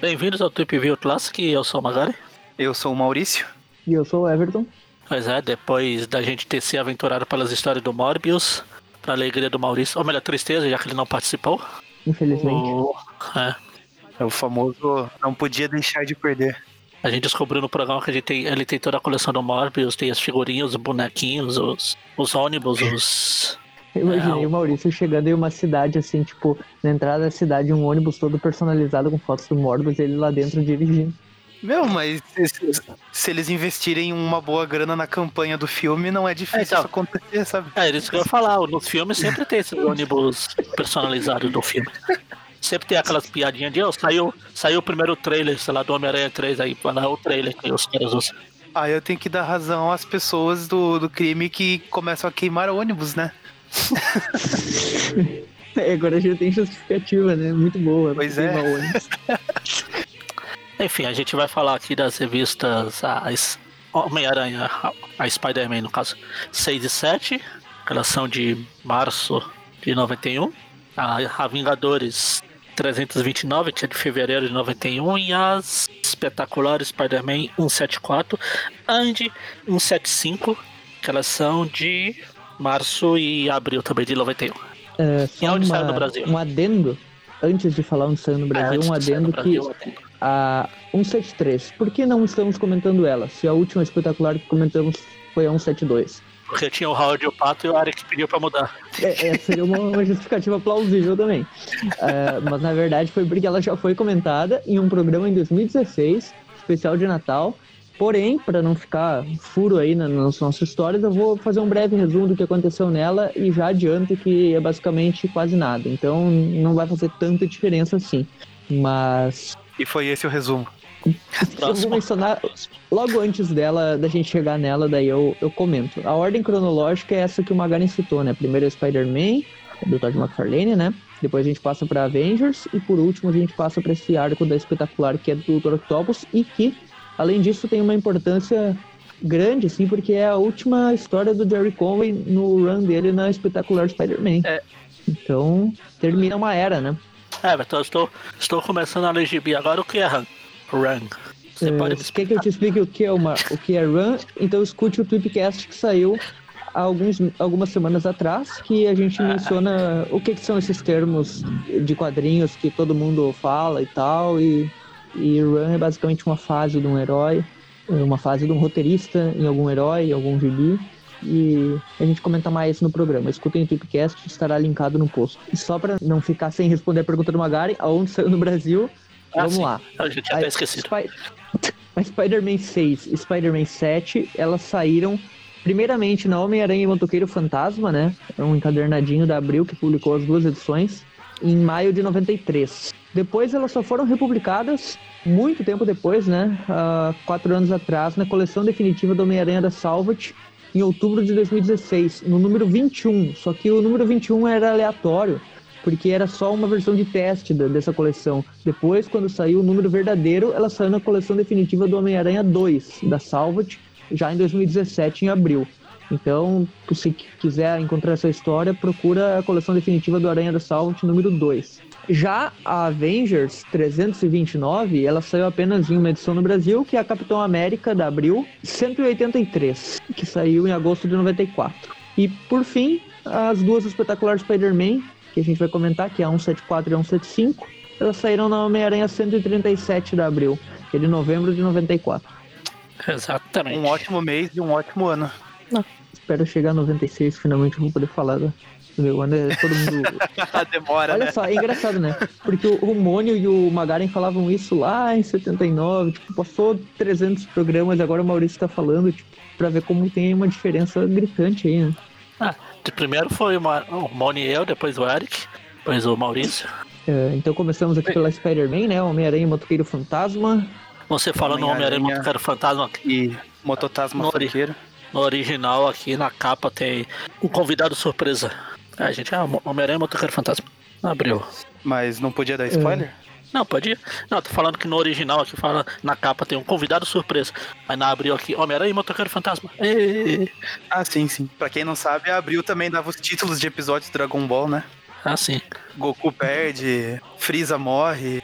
Bem-vindos ao Trip View Classic, eu sou o Magari. Eu sou o Maurício. E eu sou o Everton. Pois é, depois da gente ter se aventurado pelas histórias do Morbius, pra alegria do Maurício, ou melhor, tristeza, já que ele não participou. Infelizmente. O... É, É o famoso não podia deixar de perder. a gente descobriu no programa que gente tem, ele tem toda a coleção do Morbius, tem as figurinhas, os bonequinhos, os, os ônibus, os. Eu imaginei É, o Maurício chegando em uma cidade assim, tipo, na entrada da cidade, um ônibus todo personalizado com fotos do Morbius e ele lá dentro dirigindo. Meu, mas se, se eles investirem uma boa grana na campanha do filme, não é difícil É, então. isso acontecer, sabe? É, isso que eu ia falar, nos filmes sempre tem esses ônibus personalizados do filme. Sempre tem aquelas piadinhas de, oh, saiu, saiu o primeiro trailer, sei lá, do Homem-Aranha 3, aí vai lá o trailer que os caras usam. Ah, eu tenho que dar razão às pessoas do, do crime que começam a queimar ônibus, né? É, agora a gente tem justificativa, né? Muito boa. Pois é. Enfim, a gente vai falar aqui das revistas Homem-Aranha, a- Spider-Man no caso, 6 e 7, que elas são de março de 91, a, a Vingadores 329, que é de fevereiro de 91, e as espetaculares Spider-Man 174 and 175, que elas são de março e abril também de 91. É, E só onde uma- saiu no Brasil? Um adendo, antes de falar onde saiu no Brasil, antes um adendo que Brasil, atendo. a 173, por que não estamos comentando ela? Se a última espetacular que comentamos foi a 172. Porque tinha o Howard e o Pato e o Eric pediu pra mudar. É, é, seria uma, uma justificativa plausível também. É, mas na verdade foi porque ela já foi comentada em um programa em 2016, especial de Natal. Porém, para não ficar furo aí na- nas nossas histórias, eu vou fazer um breve resumo do que aconteceu nela e já adianto que é basicamente quase nada. Então não vai fazer tanta diferença assim. Mas E foi esse o resumo. eu vou mencionar logo antes dela, da gente chegar nela, daí eu, eu comento. A ordem cronológica é essa que o Magaren citou, né? Primeiro é Spider-Man, do Todd McFarlane, né? Depois a gente passa pra Avengers e por último a gente passa pra esse arco da espetacular que é do Dr. Octopus e que, além disso, tem uma importância grande, assim, porque é a última história do Jerry Conway no run dele na espetacular Spider-Man. É. Então, termina uma era, né? É, eu estou, estou começando a ler gibi agora. O que é Run? Run. Você É, pode me Quer que eu explicar? te explique o que é uma, o que é Run? Então escute o Tweepcast que saiu há alguns, algumas semanas atrás, que a gente menciona o que, que são esses termos de quadrinhos que todo mundo fala e tal, e, e Run é basicamente uma fase de um herói, é uma fase de um roteirista em algum herói, em algum gibi. E a gente comenta mais no programa. Escutem o Tweepcast, estará linkado no post. E só para não ficar sem responder a pergunta do Magari, aonde saiu no Brasil, Ah, vamos sim. lá. Eu já tinha até esquecido. A Spider-Man 6 e Spider-Man 7, elas saíram primeiramente na Homem-Aranha e Motoqueiro Fantasma, né? É um encadernadinho da Abril que publicou as duas edições em maio de 93. Depois elas só foram republicadas muito tempo depois, né? Há quatro anos atrás, na coleção definitiva do Homem-Aranha da Salvat, em outubro de 2016, no número 21. Só que o número 21 era aleatório, porque era só uma versão de teste da- dessa coleção. Depois, quando saiu o número verdadeiro, ela saiu na coleção definitiva do Homem-Aranha 2, da Salvat, já em 2017, em abril. Então, se qu- quiser encontrar essa história, procura a coleção definitiva do Aranha da Salvat número 2. Já a Avengers 329, ela saiu apenas em uma edição no Brasil, que é a Capitão América da Abril 183, que saiu em agosto de 94. E por fim, as duas espetaculares Spider-Man, que a gente vai comentar, que é a 174 e a 175, elas saíram na Homem-Aranha 137 da Abril, que é de novembro de 94. Exatamente. Um ótimo mês e um ótimo ano. Espero chegar a 96, finalmente eu vou poder falar do É todo mundo Demora, Olha né? só, é engraçado, né? Porque o, o Mônio e o Magaren falavam isso lá em 79, tipo, passou 300 programas e agora o Maurício tá falando, tipo, pra ver como tem uma diferença gritante aí, né? Ah, de primeiro foi uma, o Moni e eu, depois o Eric, depois o Maurício. É, então começamos aqui pela Spider-Man, né? Homem-Aranha e Motoqueiro Fantasma. Você falando no Homem-Aranha. Homem-Aranha Motoqueiro Fantasma, E Mototasma. Funkeiro. no original aqui na capa tem um convidado surpresa. A gente, ah, Homem-Aranha Motoqueiro Fantasma. Abriu. Mas não podia dar spoiler? Não, pode ir. Não, tô falando que no original aqui fala, na capa tem um convidado surpresa. Aí na abril aqui, Homem-Aranha e Motoqueiro Fantasma. Ê! Ah, sim, sim. Pra quem não sabe, a Abril também dava os títulos de episódios do Dragon Ball, né? Ah, sim. Goku perde, Freeza morre.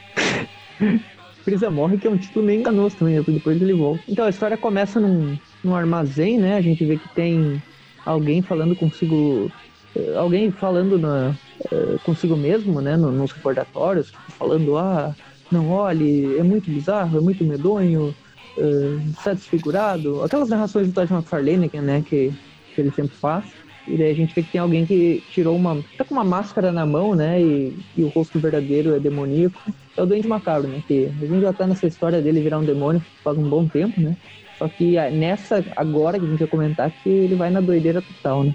Freeza morre, que é um título meio enganoso também, né? depois ele volta. Então a história começa num, num armazém, né? A gente vê que tem alguém falando consigo. Eh, Alguém falando na, eh, consigo mesmo, né? no- Nos recordatórios, falando, ah, não olhe, é muito bizarro, é muito medonho, eh, está desfigurado. Aquelas narrações do Todd McFarlane, né, que, que ele sempre faz. E daí a gente vê que tem alguém que tirou uma. tá com uma máscara na mão, né? E, e o rosto verdadeiro é demoníaco. É o Duende Macabro, né? Que a gente já tá nessa história dele virar um demônio faz um bom tempo, né? Só que ah, nessa, agora que a gente vai comentar, que ele vai na doideira total, né?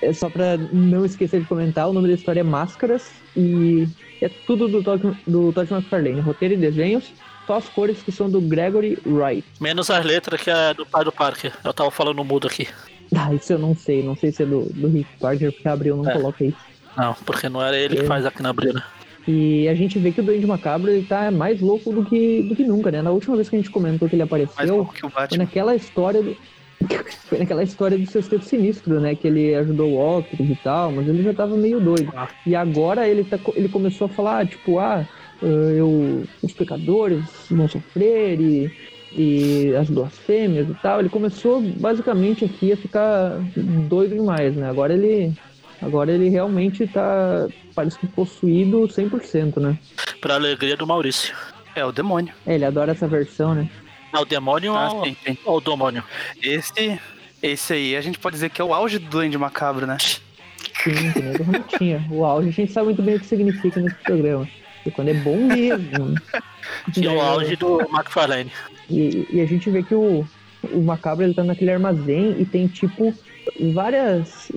É só pra não esquecer de comentar, o nome da história é Máscaras e é tudo do Todd, do Todd McFarlane, roteiro e desenhos, só as cores que são do Gregory Wright. Menos as letras que é do pai do Parker. Eu tava falando mudo aqui. Ah, isso eu não sei, não sei se é do, do Rick Parker, porque abriu não É. coloca isso. Não, porque não era ele que É. faz aqui na abril, né? E a gente vê que o Duende Macabro ele tá mais louco do que, do que nunca, né? Na última vez que a gente comentou que ele apareceu, que foi naquela história do. Foi naquela história do Sexteto Sinistro, né? Que ele ajudou o Octopus e tal, mas ele já tava meio doido. Ah. E agora ele, tá, ele começou a falar, tipo, ah, eh, eu, os pecadores vão sofrer e, e as blasfêmias e tal. Ele começou basicamente aqui a ficar doido demais, né? Agora ele. Agora ele realmente tá. Parece que possuído 100%, né? Pra alegria do Maurício. É o demônio. É, ele adora essa versão, né? Ah, o demônio Ah, ou, sim, sim. ou o demônio? Esse, esse aí a gente pode dizer que é o auge do Duende Macabro, né? Sim, que nem do Ramutinha. O auge a gente sabe muito bem o que significa nesse programa. E quando é bom mesmo. Que é o É, auge do McFarlane. E, e a gente vê que o, o Macabro ele tá naquele armazém e tem tipo várias.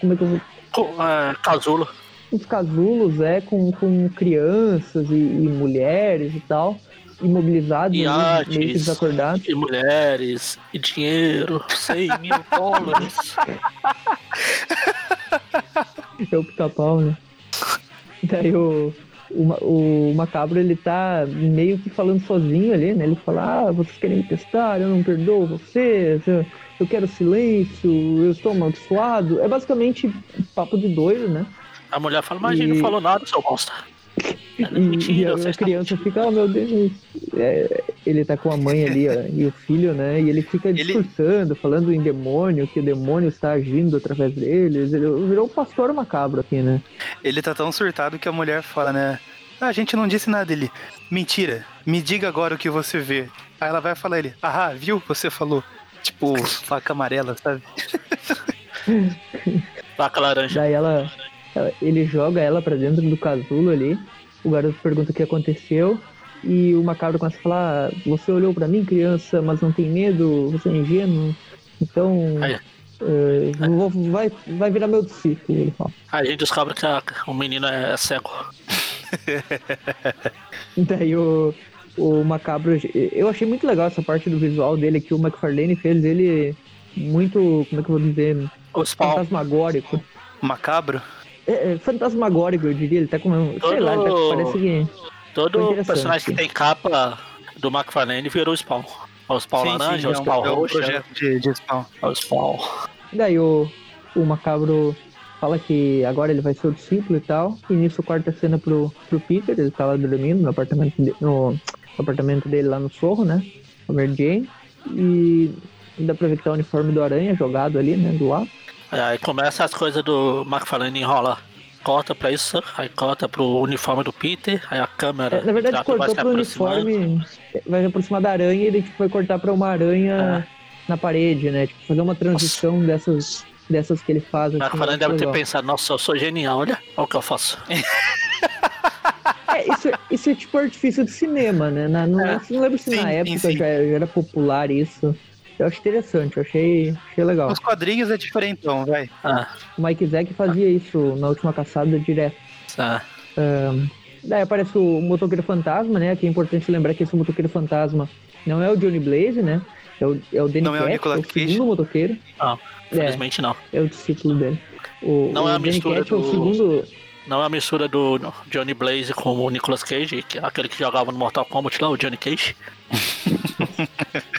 Como é que eu vou. É, casulo. Uns casulos, é, com, com crianças e, e mulheres e tal, imobilizados, E ali, meio desacordados. E mulheres. E dinheiro. 100 mil dólares. É o pica-pau, né? Daí o, o, o Macabro, ele tá meio que falando sozinho ali, né? Ele fala, ah, vocês querem me testar, eu não perdoo vocês, eu, eu quero silêncio, eu estou amaldiçoado. É basicamente papo de doido, né? A mulher fala, mas a gente E- não falou nada, seu monstro. É E, mentira, e a, a estão criança fica, oh meu Deus, É, ele tá com a mãe ali ó, e o filho, né? E ele fica Ele- discursando, falando em demônio, que o demônio está agindo através deles. Ele virou um pastor macabro aqui, né? Ele tá tão surtado que a mulher fala, né? Ah, a gente não disse nada. Ele, mentira, me diga agora o que você vê. Aí ela vai falar ele, ah, viu? Você falou. Tipo, faca amarela, sabe? Vaca laranja. Daí ela, ela- ele joga ela pra dentro do casulo ali. O garoto pergunta o que aconteceu. E o macabro começa a falar: Você olhou pra mim, criança, mas não tem medo, você é ingênuo. Então, Aí. eh, vou- vai, vai virar meu discípulo. Ele fala. Aí a gente descobre que a- o menino é cego. Daí o, o macabro. Eu achei muito legal essa parte do visual dele que o McFarlane fez ele muito. Como é que eu vou dizer? O. Fantasmagórico. Macabro. É, é, fantasmagórico, eu diria. Ele tá com. Sei Todo- lá, ele tá- parece que. Todo personagem que tem capa do McFarlane virou o Spawn. O Spawn laranja, o é um, Spawn é um roxo, projeto de, de spawn. é o Spawn. Daí o, o macabro fala que agora ele vai ser o discípulo e tal. E nisso corta a cena pro, pro Peter, ele tá lá dormindo no apartamento, de- no, no apartamento dele lá no Sorro, né? A Mary Jane. E dá pra ver que tá o uniforme do aranha jogado ali, né? Do lado. Aí começa as coisas do McFarlane enrola. Corta pra isso, aí corta pro uniforme do Peter, aí a câmera. É, na verdade, cortou pro uniforme, vai se aproximar da aranha e daí tipo, vai cortar pra uma aranha na parede, né? Tipo, fazer uma transição dessas, dessas que ele faz. O assim, McFarlane deve ter pensado, nossa, eu sou genial, olha, olha o que eu faço. É, isso, isso é tipo artifício de cinema, né? Na, não, É. não lembro se Sim, na sim, época sim. Já, já era popular isso. Eu acho interessante, eu achei, achei legal. Nos quadrinhos é diferentão, vai. Ah, O Mike Zack fazia isso na última caçada direto. ah, Ahn, daí aparece o motoqueiro fantasma, né? Que é importante lembrar que esse motoqueiro fantasma não é o Johnny Blaze, né? É o, é o Danny Não é o Cat, Nicolas o Cage. segundo motoqueiro. não, É, felizmente não. é o discípulo dele. O, Não o é a Danny mistura Cat é o do- segundo. Não é a mistura do Johnny Blaze com o Nicolas Cage, que é aquele que jogava no Mortal Kombat lá, o Johnny Cage.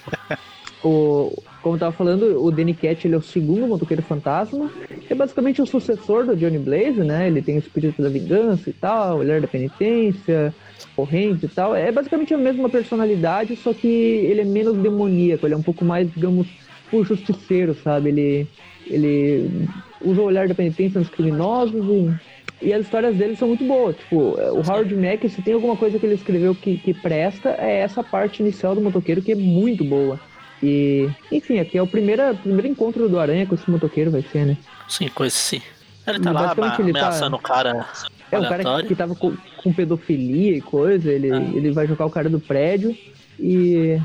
O, como eu tava falando, o Danny Cat ele é o segundo motoqueiro fantasma. É basicamente o sucessor do Johnny Blaze, né? Ele tem o espírito da vingança e tal, olhar da penitência, corrente e tal. É basicamente a mesma personalidade, só que ele é menos demoníaco, ele é um pouco mais, digamos, o justiceiro, sabe? Ele, ele usa o olhar da penitência nos criminosos e, e as histórias dele são muito boas. Tipo, o Howard Mack, se tem alguma coisa que ele escreveu que, que presta, é essa parte inicial do motoqueiro que é muito boa. E, enfim, aqui é o primeiro, primeiro encontro do Aranha com esse motoqueiro, vai ser, né? Sim, coisa sim. Ele tá lá ele tá- ameaçando o cara É, o cara que, que tava com, com pedofilia e coisa, ele, Ah. ele vai jogar o cara do prédio e,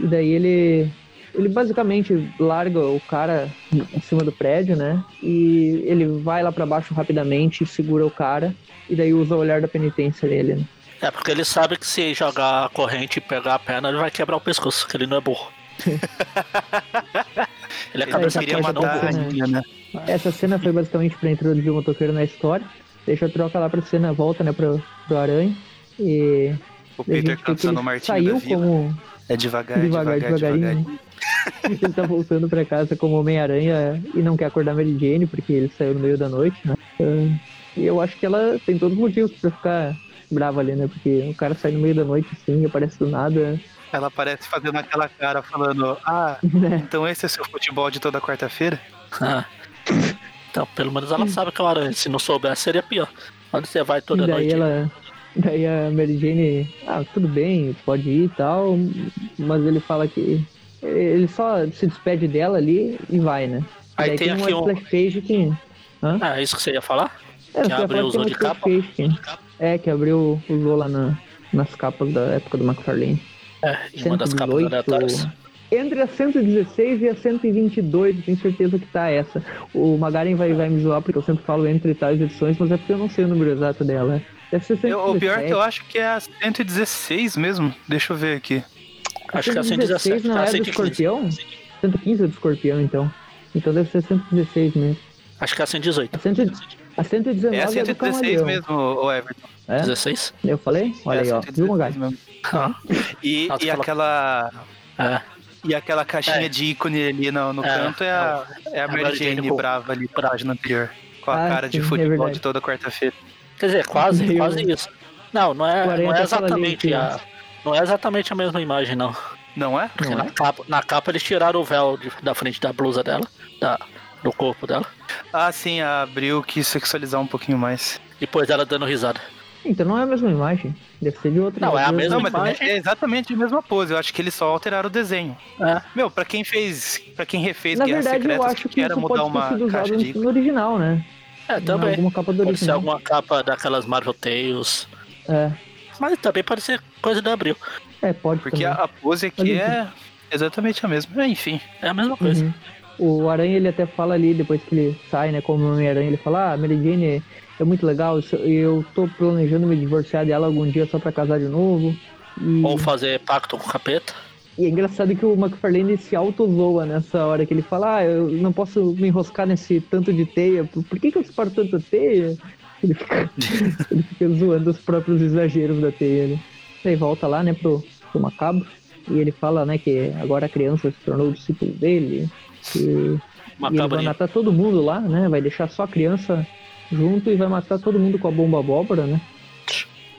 e daí ele. Ele basicamente larga o cara em cima do prédio, né? E ele vai lá pra baixo rapidamente, segura o cara, e daí usa o olhar da penitência dele, né? É, porque ele sabe que se jogar a corrente e pegar a perna, ele vai quebrar o pescoço, que ele não é burro. ele é Ele cabeça queria matar a né? Aninha, né? Essa cena foi basicamente pra introduzir o motoqueiro na história. Deixa eu trocar lá pra cena, volta, né, pro, pro Aranha. E. O a Peter cansando o ele Martinho saiu da Vila. como É devagar, é devagar, devagar, devagarinho. devagarinho. né? ele tá voltando pra casa como Homem-Aranha e não quer acordar Mary Jane porque ele saiu no meio da noite, né? Ah, E eu acho que ela tem todos os motivos pra ficar brava ali, né? Porque o cara sai no meio da noite assim, aparece do nada, Ela aparece fazendo aquela cara falando: Ah, né? então esse é seu futebol de toda quarta-feira? Ah. Então, pelo menos ela sabe que é o aranha. Se não soubesse, seria pior. Onde você vai toda E daí noite? ela. Daí a Mary Jane, ah, tudo bem, pode ir e tal, mas ele fala que. Ele só se despede dela ali e vai, né? E Aí tem tem, aqui um- page que. Hã? Ah, é isso que você ia falar? É, Que abriu uma de capa? page que- É, que abriu, usou lá na, nas capas da época do McFarlane. É, em uma das capas 118, aleatórias. Entre a 116 e a 122, eu tenho certeza que tá essa. O Magaren vai, vai me zoar porque eu sempre falo entre tais edições, mas é porque eu não sei o número exato dela. Deve ser 117. Eu- o pior é que eu acho que é a 116 mesmo. Deixa eu ver aqui. Acho que é a 116 117. não Ah, é do 115. escorpião? 115 é do escorpião, então. Então deve ser 116 mesmo. Acho que é a 118. A, 100, a 119 É a é, do 116 camaleão. mesmo, o Everton. É? 16? Eu falei? Olha é aí, ó. 116 Viu, mesmo. Ah, E, Nossa, e aquela. é. E aquela caixinha É. de ícone ali no, no É, canto é a, é a Mary Jane com- brava ali página anterior. Com a Ah, cara de sim, é futebol verdade. de toda quarta-feira. Quer dizer, quase, Meio- quase isso. Não, não é, não é exatamente ali a. Não é exatamente a mesma imagem, não. Não é? Porque Não na, é? capa, na capa eles tiraram o véu de- da frente da blusa dela, da, do corpo dela. Ah, sim, a Abril quis sexualizar um pouquinho mais. Depois ela dando risada. Então não é a mesma imagem. Deve ser de outra. Não, é a mesma Não, mas imagem. é exatamente a mesma pose. Eu acho que eles só alteraram o desenho. É. Meu, pra quem fez. Pra quem refez Na Guerras verdade, eu Secretas, acho que era isso mudar pode uma sido caixa de no original, né? É, também. alguma capa do Pode ser original. alguma capa daquelas Marvel Tales. É, Mas também pode ser coisa da Abril. é, pode Porque também. a, pose aqui Mas, é exatamente a mesma. Enfim. É a mesma coisa. Uhum. O Aranha, ele até fala ali, depois que ele sai, né, como Homem-Aranha, ele fala, ah, Mary Jane é, muito legal, eu tô planejando me divorciar dela algum dia só pra casar de novo. E, Ou fazer pacto com o capeta. e é engraçado que o McFarlane se auto-zoa nessa hora, que ele fala, ah, eu não posso me enroscar nesse tanto de teia, por, que que eu separo tanta teia? Ele fica, ele fica zoando os próprios exageros da teia, né? Aí volta lá, né, pro, pro Macabro, e ele fala, né, que agora a criança se tornou o discípulo dele, que E ele vai matar todo mundo lá, né? Vai deixar só a criança junto e vai matar todo mundo com a bomba abóbora, né?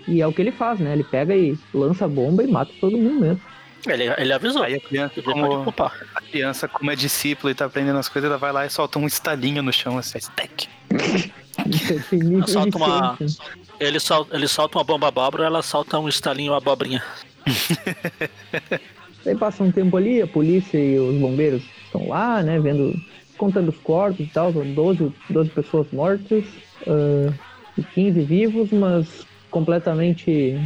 E é o que ele faz, né? Ele pega e lança a bomba e mata todo mundo mesmo. Ele, ele avisou. Aí a criança, como, a criança, como é discípula e tá aprendendo as coisas, ela vai lá e solta um estalinho no chão, assim, stack. Solta uma-. Ele, sol, ele solta uma bomba abóbora ela solta um estalinho abobrinha. Aí passa um tempo ali, a polícia e os bombeiros estão lá, né? Vendo, contando os corpos e tal. São 12, 12 pessoas mortas ah, e 15 vivos, mas completamente.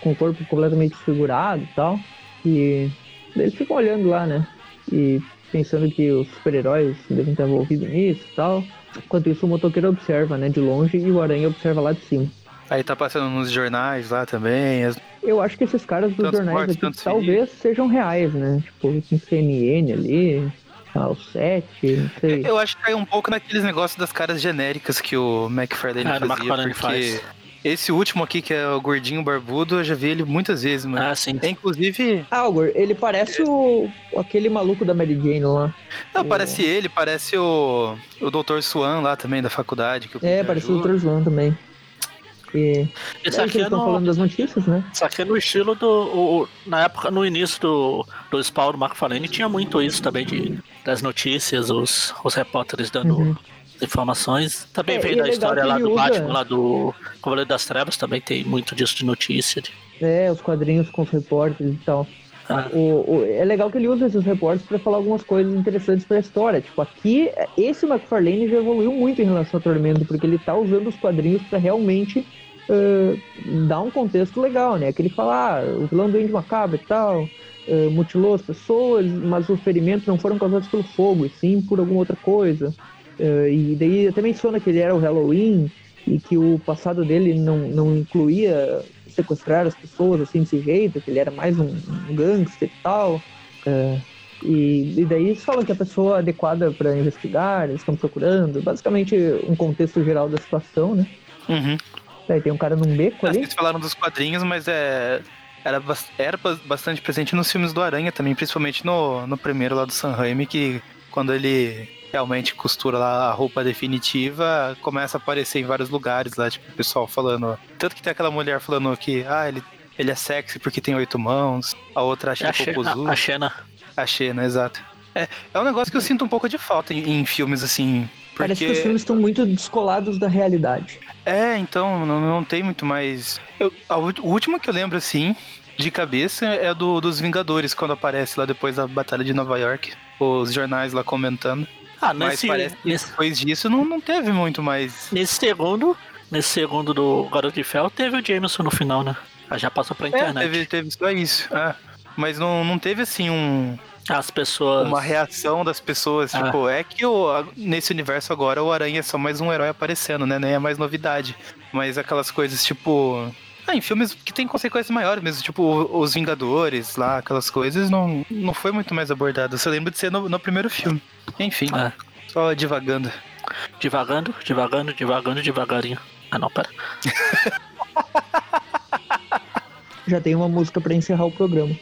com o corpo completamente desfigurado e tal. E eles ficam olhando lá, né? E pensando que os super-heróis devem estar envolvidos nisso e tal. Enquanto isso, o motoqueiro observa, né, de longe, e o Aranha observa lá de cima. Aí tá passando nos jornais lá também. as- Eu acho que esses caras dos jornais aqui talvez sejam reais, né? Tipo, tem CNN ali, Ah, o 7, não sei. Eu acho que cai um pouco naqueles negócios das caras genéricas que o McFarlane o fazia, McFarlane porque faz. esse último aqui, que é o gordinho barbudo, eu já vi ele muitas vezes, mano. Ah, sim. É, Inclusive, Algor, ele parece o aquele maluco da Mary Jane lá. não, O- parece ele, parece o, o Dr. Swan lá também, da faculdade. Que o É, parece o. Dr. Zoan também. E Esse é aqui que é no, falando das notícias, né? Isso aqui é no estilo do. o- na época, no início do, do Spawn do Marco Falene, tinha muito isso também de, das notícias, os, os repórteres dando Uhum. informações. Também É, veio é da história lá do usa- Batman, lá do Cavaleiro das Trevas, também tem muito disso de notícia. de- É, os quadrinhos com os repórteres e tal. Ah, O, o- é legal que ele usa esses repórteres pra falar algumas coisas interessantes pra história. Tipo, aqui, esse McFarlane já evoluiu muito em relação ao Tormento, porque ele tá usando os quadrinhos pra realmente ah, dar um contexto legal, né? Que ele fala, ah, o vilão do Índio Macabro e tal, ah, mutilou as pessoas, mas os ferimentos não foram causados pelo fogo, e sim por alguma outra coisa. Ah, e daí até menciona que ele era o Halloween e que o passado dele não, não incluía sequestrar as pessoas assim desse jeito, que ele era mais um, um gangster e tal. E, e daí eles falam que a pessoa adequada para investigar, eles estão procurando, basicamente um contexto geral da situação, né? Uhum. Daí tem um cara num beco ali. Vocês falaram dos quadrinhos, mas é. Era, era bas- bastante presente nos filmes do Aranha também, principalmente no, no primeiro lá do Sam Raimi, que quando ele realmente costura lá a roupa definitiva, começa a aparecer em vários lugares lá, tipo, o pessoal falando. Tanto que tem aquela mulher falando que, ah, ele, ele é sexy porque tem oito mãos, a outra acha ele Xe- popozudo. a, a Xena. A Xena, exato. É, é um negócio que eu sinto um pouco de falta em, em filmes assim. Porque... Parece que os filmes estão muito descolados da realidade. É, então, não, não tem muito mais. Eu, a último que eu lembro, assim, de cabeça, é do dos Vingadores, quando aparece lá depois da Batalha de Nova York. Os jornais lá comentando. Ah, Mas nesse, parece que nesse, depois disso não, não teve muito mais. nesse segundo, nesse segundo do Garoto de Ferro, teve o Jameson no final, né? Já passou pra É, internet. teve, teve só isso. É. Mas não, não teve assim um, As pessoas. uma reação das pessoas. Ah. Tipo, é que o, nesse universo agora o Aranha é só mais um herói aparecendo, né? Nem é mais novidade. Mas aquelas coisas tipo. Ah, em filmes que tem consequências maiores mesmo, tipo Os Vingadores lá, aquelas coisas, não, não foi muito mais abordado. Eu só lembro de ser no, no primeiro filme. Enfim, É, só divagando. devagando, devagando, devagando, devagarinho. Ah, não, pera. Já tem uma música pra encerrar o programa.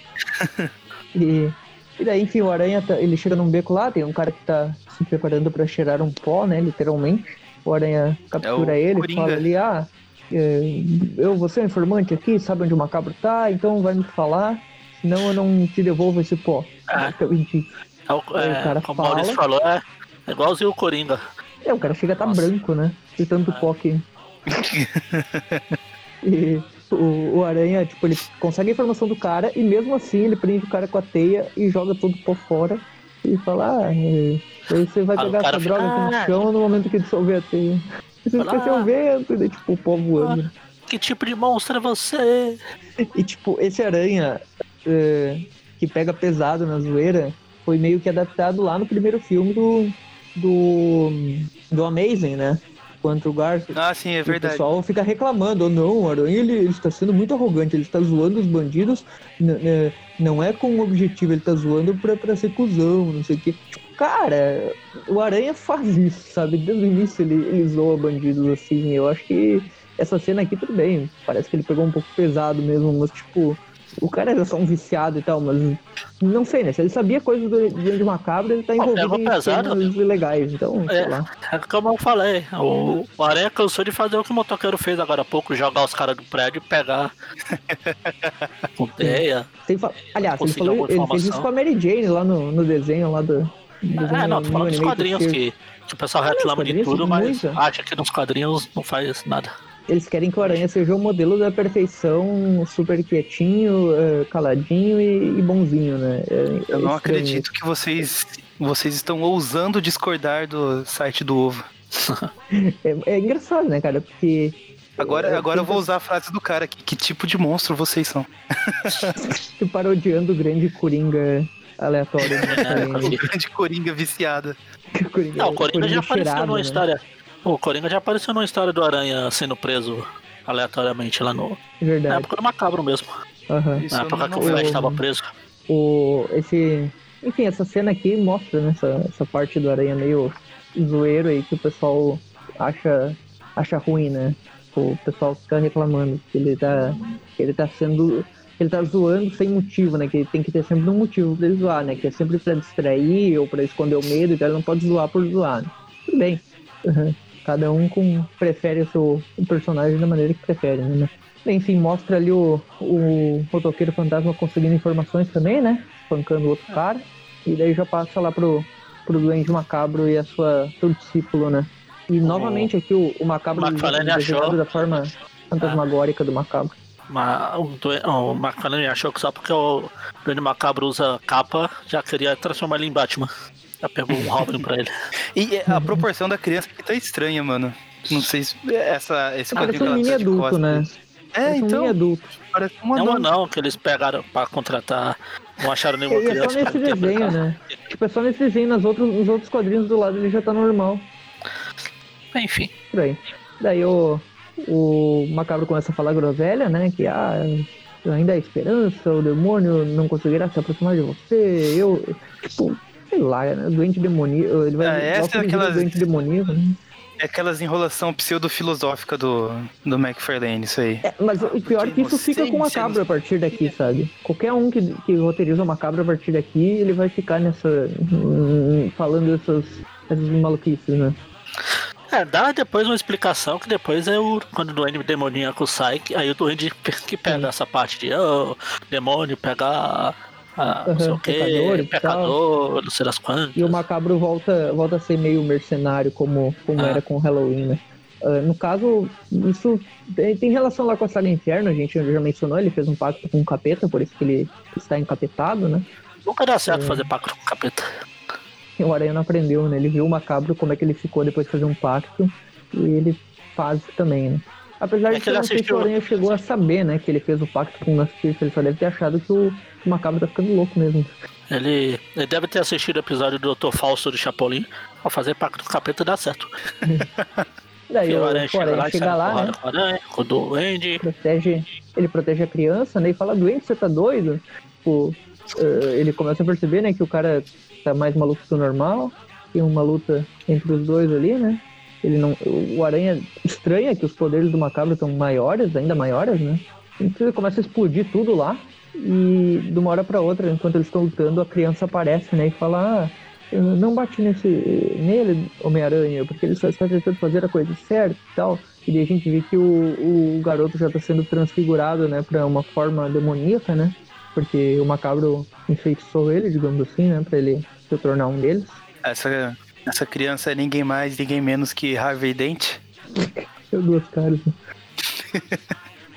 e, e daí, enfim, o Aranha, tá- ele chega num beco lá, tem um cara que tá se preparando pra cheirar um pó, né, literalmente. O Aranha captura É o ele, Coringa. fala ali, ah, é, eu, você é um informante aqui, sabe onde o macabro tá, então vai me falar, senão eu não te devolvo esse pó. Ah. Basicamente. É, o, é, o cara como o Maurício fala. falou, é, é igualzinho o Coringa. É, o cara chega a tá Nossa. branco, né? De tanto pó que. e o, o Aranha, tipo, ele consegue a informação do cara e mesmo assim ele prende o cara com a teia e joga todo o pó fora. E fala, ah, é, você vai Ah, pegar cara essa fica, droga aqui no "Ah." chão no momento que dissolver a teia. Você Fala, esqueceu "Ah." o vento, e daí, tipo, o pó voando. Que tipo de monstro é você? E tipo, esse aranha é, que pega pesado na zoeira foi meio que adaptado lá no primeiro filme do. do. do Amazing, né? Contra o. Ah, sim, é E O verdade. pessoal fica reclamando, oh, não, o Aranha ele, ele está sendo muito arrogante, ele está zoando os bandidos, não é com um objetivo, ele está zoando pra, pra ser cuzão, não sei o quê. Cara, o Aranha faz isso, sabe? Desde o início ele, ele zoa bandidos assim, eu acho que essa cena aqui tudo bem, parece que ele pegou um pouco pesado mesmo, mas tipo, o cara era só um viciado e tal, mas não sei, né? Se ele sabia coisas do Diante de Macabro, ele tá envolvido pegou em pesado. cenas ilegais, então, sei É. lá. É como eu falei, o, o Aranha cansou de fazer o que o motoqueiro fez agora há pouco, jogar os caras do prédio e pegar com teia. Fa- Aliás, ele, falou, ele fez isso com a Mary Jane lá no, no desenho lá do. do É, não, tô falando dos quadrinhos Animated que, que o pessoal reclama de tudo, mas muita. acha que nos quadrinhos não faz nada. Eles querem que o Aranha seja o modelo da perfeição, super quietinho, eh, caladinho e, e bonzinho, né? É- Eu é não estranho acredito que vocês, vocês estão ousando discordar do site do Ovo. É, é engraçado, né, cara? Porque. Agora, é, agora eu vou usar a frase do cara aqui. Que tipo de monstro vocês são? Tu parodiando o grande Coringa aleatório. Né? O grande coringa viciada. Coringa, Não, o Coringa já apareceu cheirado, numa né? história. O Coringa já apareceu numa história do Aranha sendo preso aleatoriamente lá no. Na Verdade. época do Macabro mesmo. Aham. Isso Na época que o Flash estava preso. o esse enfim, essa cena aqui mostra né, essa, essa parte do Aranha meio zoeiro aí que o pessoal acha, acha ruim, né? O pessoal fica reclamando que ele tá, que ele tá sendo. Ele tá zoando sem motivo, né? Que tem que ter sempre um motivo pra ele zoar, né? Que é sempre pra distrair ou pra esconder o medo, então ele não pode zoar por zoar. Né? Tudo bem. Uhum. Cada um com, prefere o seu o personagem da maneira que prefere, né? Enfim, mostra ali o, o motoqueiro fantasma conseguindo informações também, né? Espancando o outro cara. E daí já passa lá pro, pro Duende Macabro e a sua, seu discípulo, né? E novamente aqui o, o Macabro McFarlane achou- da forma fantasmagórica do Macabro. Mas o, o McFarlane achou que só porque o Duende Macabro usa capa, já queria transformar ele em Batman. Já pegou um Robin pra ele. E a proporção da criança aqui tá estranha, mano. Não sei se essa, esse Ah, quadrinho parece que um ela mini tá de adulto, costas. né? É, Parece um mini então, adulto. parece um É um anão. anão que eles pegaram pra contratar. Não acharam nenhuma E é só criança. nesse desenho, né? Tipo, é só nesse desenho, nas outros, nos outros quadrinhos do lado ele já tá normal. Enfim. Por aí. Daí o, o Macabro começa a falar groselha, né? Que ah, ainda há esperança, o demônio não conseguirá se aproximar de você. Eu. Tipo, sei lá, né? Doente demoníaco. Ele vai Ah, essa é aquelas- doente demoníaco, né? É aquelas enrolação pseudo-filosófica do, do McFarlane, isso aí. É, mas o pior é que isso fica com Macabro a partir daqui, sabe? Qualquer um que, que roteiriza o Macabro a partir daqui, ele vai ficar nessa. falando essas, essas maluquices, né? É, dá depois uma explicação que depois é o. Quando o duende demoníaco sai, que- aí o duende que pega essa parte de oh, demônio, pegar. Ah, não sei Aham, o pecador não sei das quantas. E o Macabro volta, volta a ser meio mercenário, como, como Ah. era com o Halloween, né? Ah, no caso, isso tem, tem relação lá com a saga Inferno, a gente já mencionou, ele fez um pacto com o capeta, por isso que ele está encapetado, né? Nunca dá certo É. fazer pacto com o capeta. O Aranha não aprendeu, né? Ele viu o Macabro, como é que ele ficou depois de fazer um pacto, e ele faz também, né? Apesar É de que não sei se o Aranha chegou a saber, né, que ele fez o pacto com o Nastif, ele só deve ter achado que o, que o Macabro tá ficando louco mesmo. Ele, ele deve ter assistido o episódio do Dr. Fausto de Chapolin. Ao fazer pacto com o capeta dá certo. Daí o, aranha chega lá chega lá, né? com o aranha, com o duende. protege, ele protege a criança, né? E fala, doente, você tá doido? Tipo, eh, ele começa a perceber, né, que o cara tá mais maluco que o normal. Tem uma luta entre os dois ali, né? Ele não, o Aranha estranha que os poderes do Macabro estão maiores, ainda maiores, né? Então ele começa a explodir tudo lá. E de uma hora pra outra, enquanto eles estão lutando, a criança aparece, né? E fala, ah, não bate nesse, nele, Homem-Aranha, porque ele só está tentando fazer a coisa certa e tal. E daí a gente vê que o, o garoto já está sendo transfigurado, né, para uma forma demoníaca, né? Porque o macabro enfeitiçou ele, digamos assim, né, para ele se tornar um deles. Essa, essa criança é ninguém mais, ninguém menos que Harvey Dent. Deu duas caras. Né?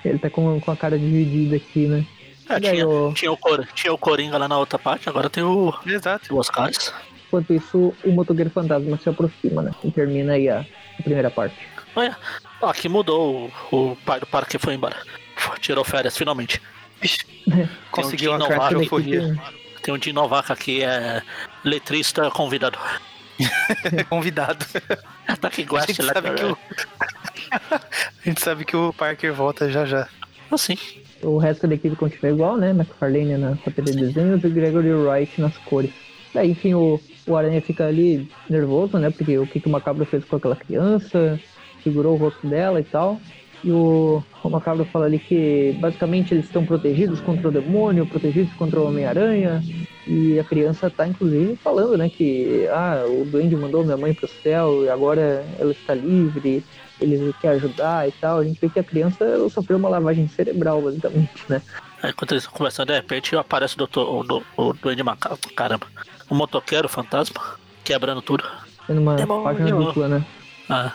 ele tá com, com a cara dividida aqui, né? É, tinha, o- tinha, o Cor, tinha o Coringa lá na outra parte, agora tem o Exato. duas caras. Enquanto isso, o motoqueiro fantasma se aproxima, né? E termina aí a, a primeira parte. Olha, ó, aqui mudou. O, o pai do parque foi embora. Tirou férias, finalmente. Conseguiu Tim a carta de. Tem um Jim Novak aqui, é letrista convidado. Convidado. Que A gosta gente, lá. sabe que o... a gente sabe que o Parker volta já já. Assim. O resto da equipe continua igual, né? McFarlane na roteiro de desenhos e Gregory Wright nas cores. Daí, enfim, o, o Aranha fica ali nervoso, né? Porque o que, que o Macabro fez com aquela criança, segurou o rosto dela e tal. E o, o Macabro fala ali que basicamente eles estão protegidos contra o demônio, protegidos contra o Homem-Aranha. E a criança tá inclusive falando, né? Que ah, o Duende mandou minha mãe pro céu e agora ela está livre, ele quer ajudar e tal. A gente vê que a criança ela sofreu uma lavagem cerebral, basicamente, né? Aí quando eles estão conversando, de repente aparece o, doutor, o, do- o Duende Macabro. Caramba. O motoqueiro, o fantasma, quebrando tudo. Tendo uma Demônio. página dupla, né? Ah,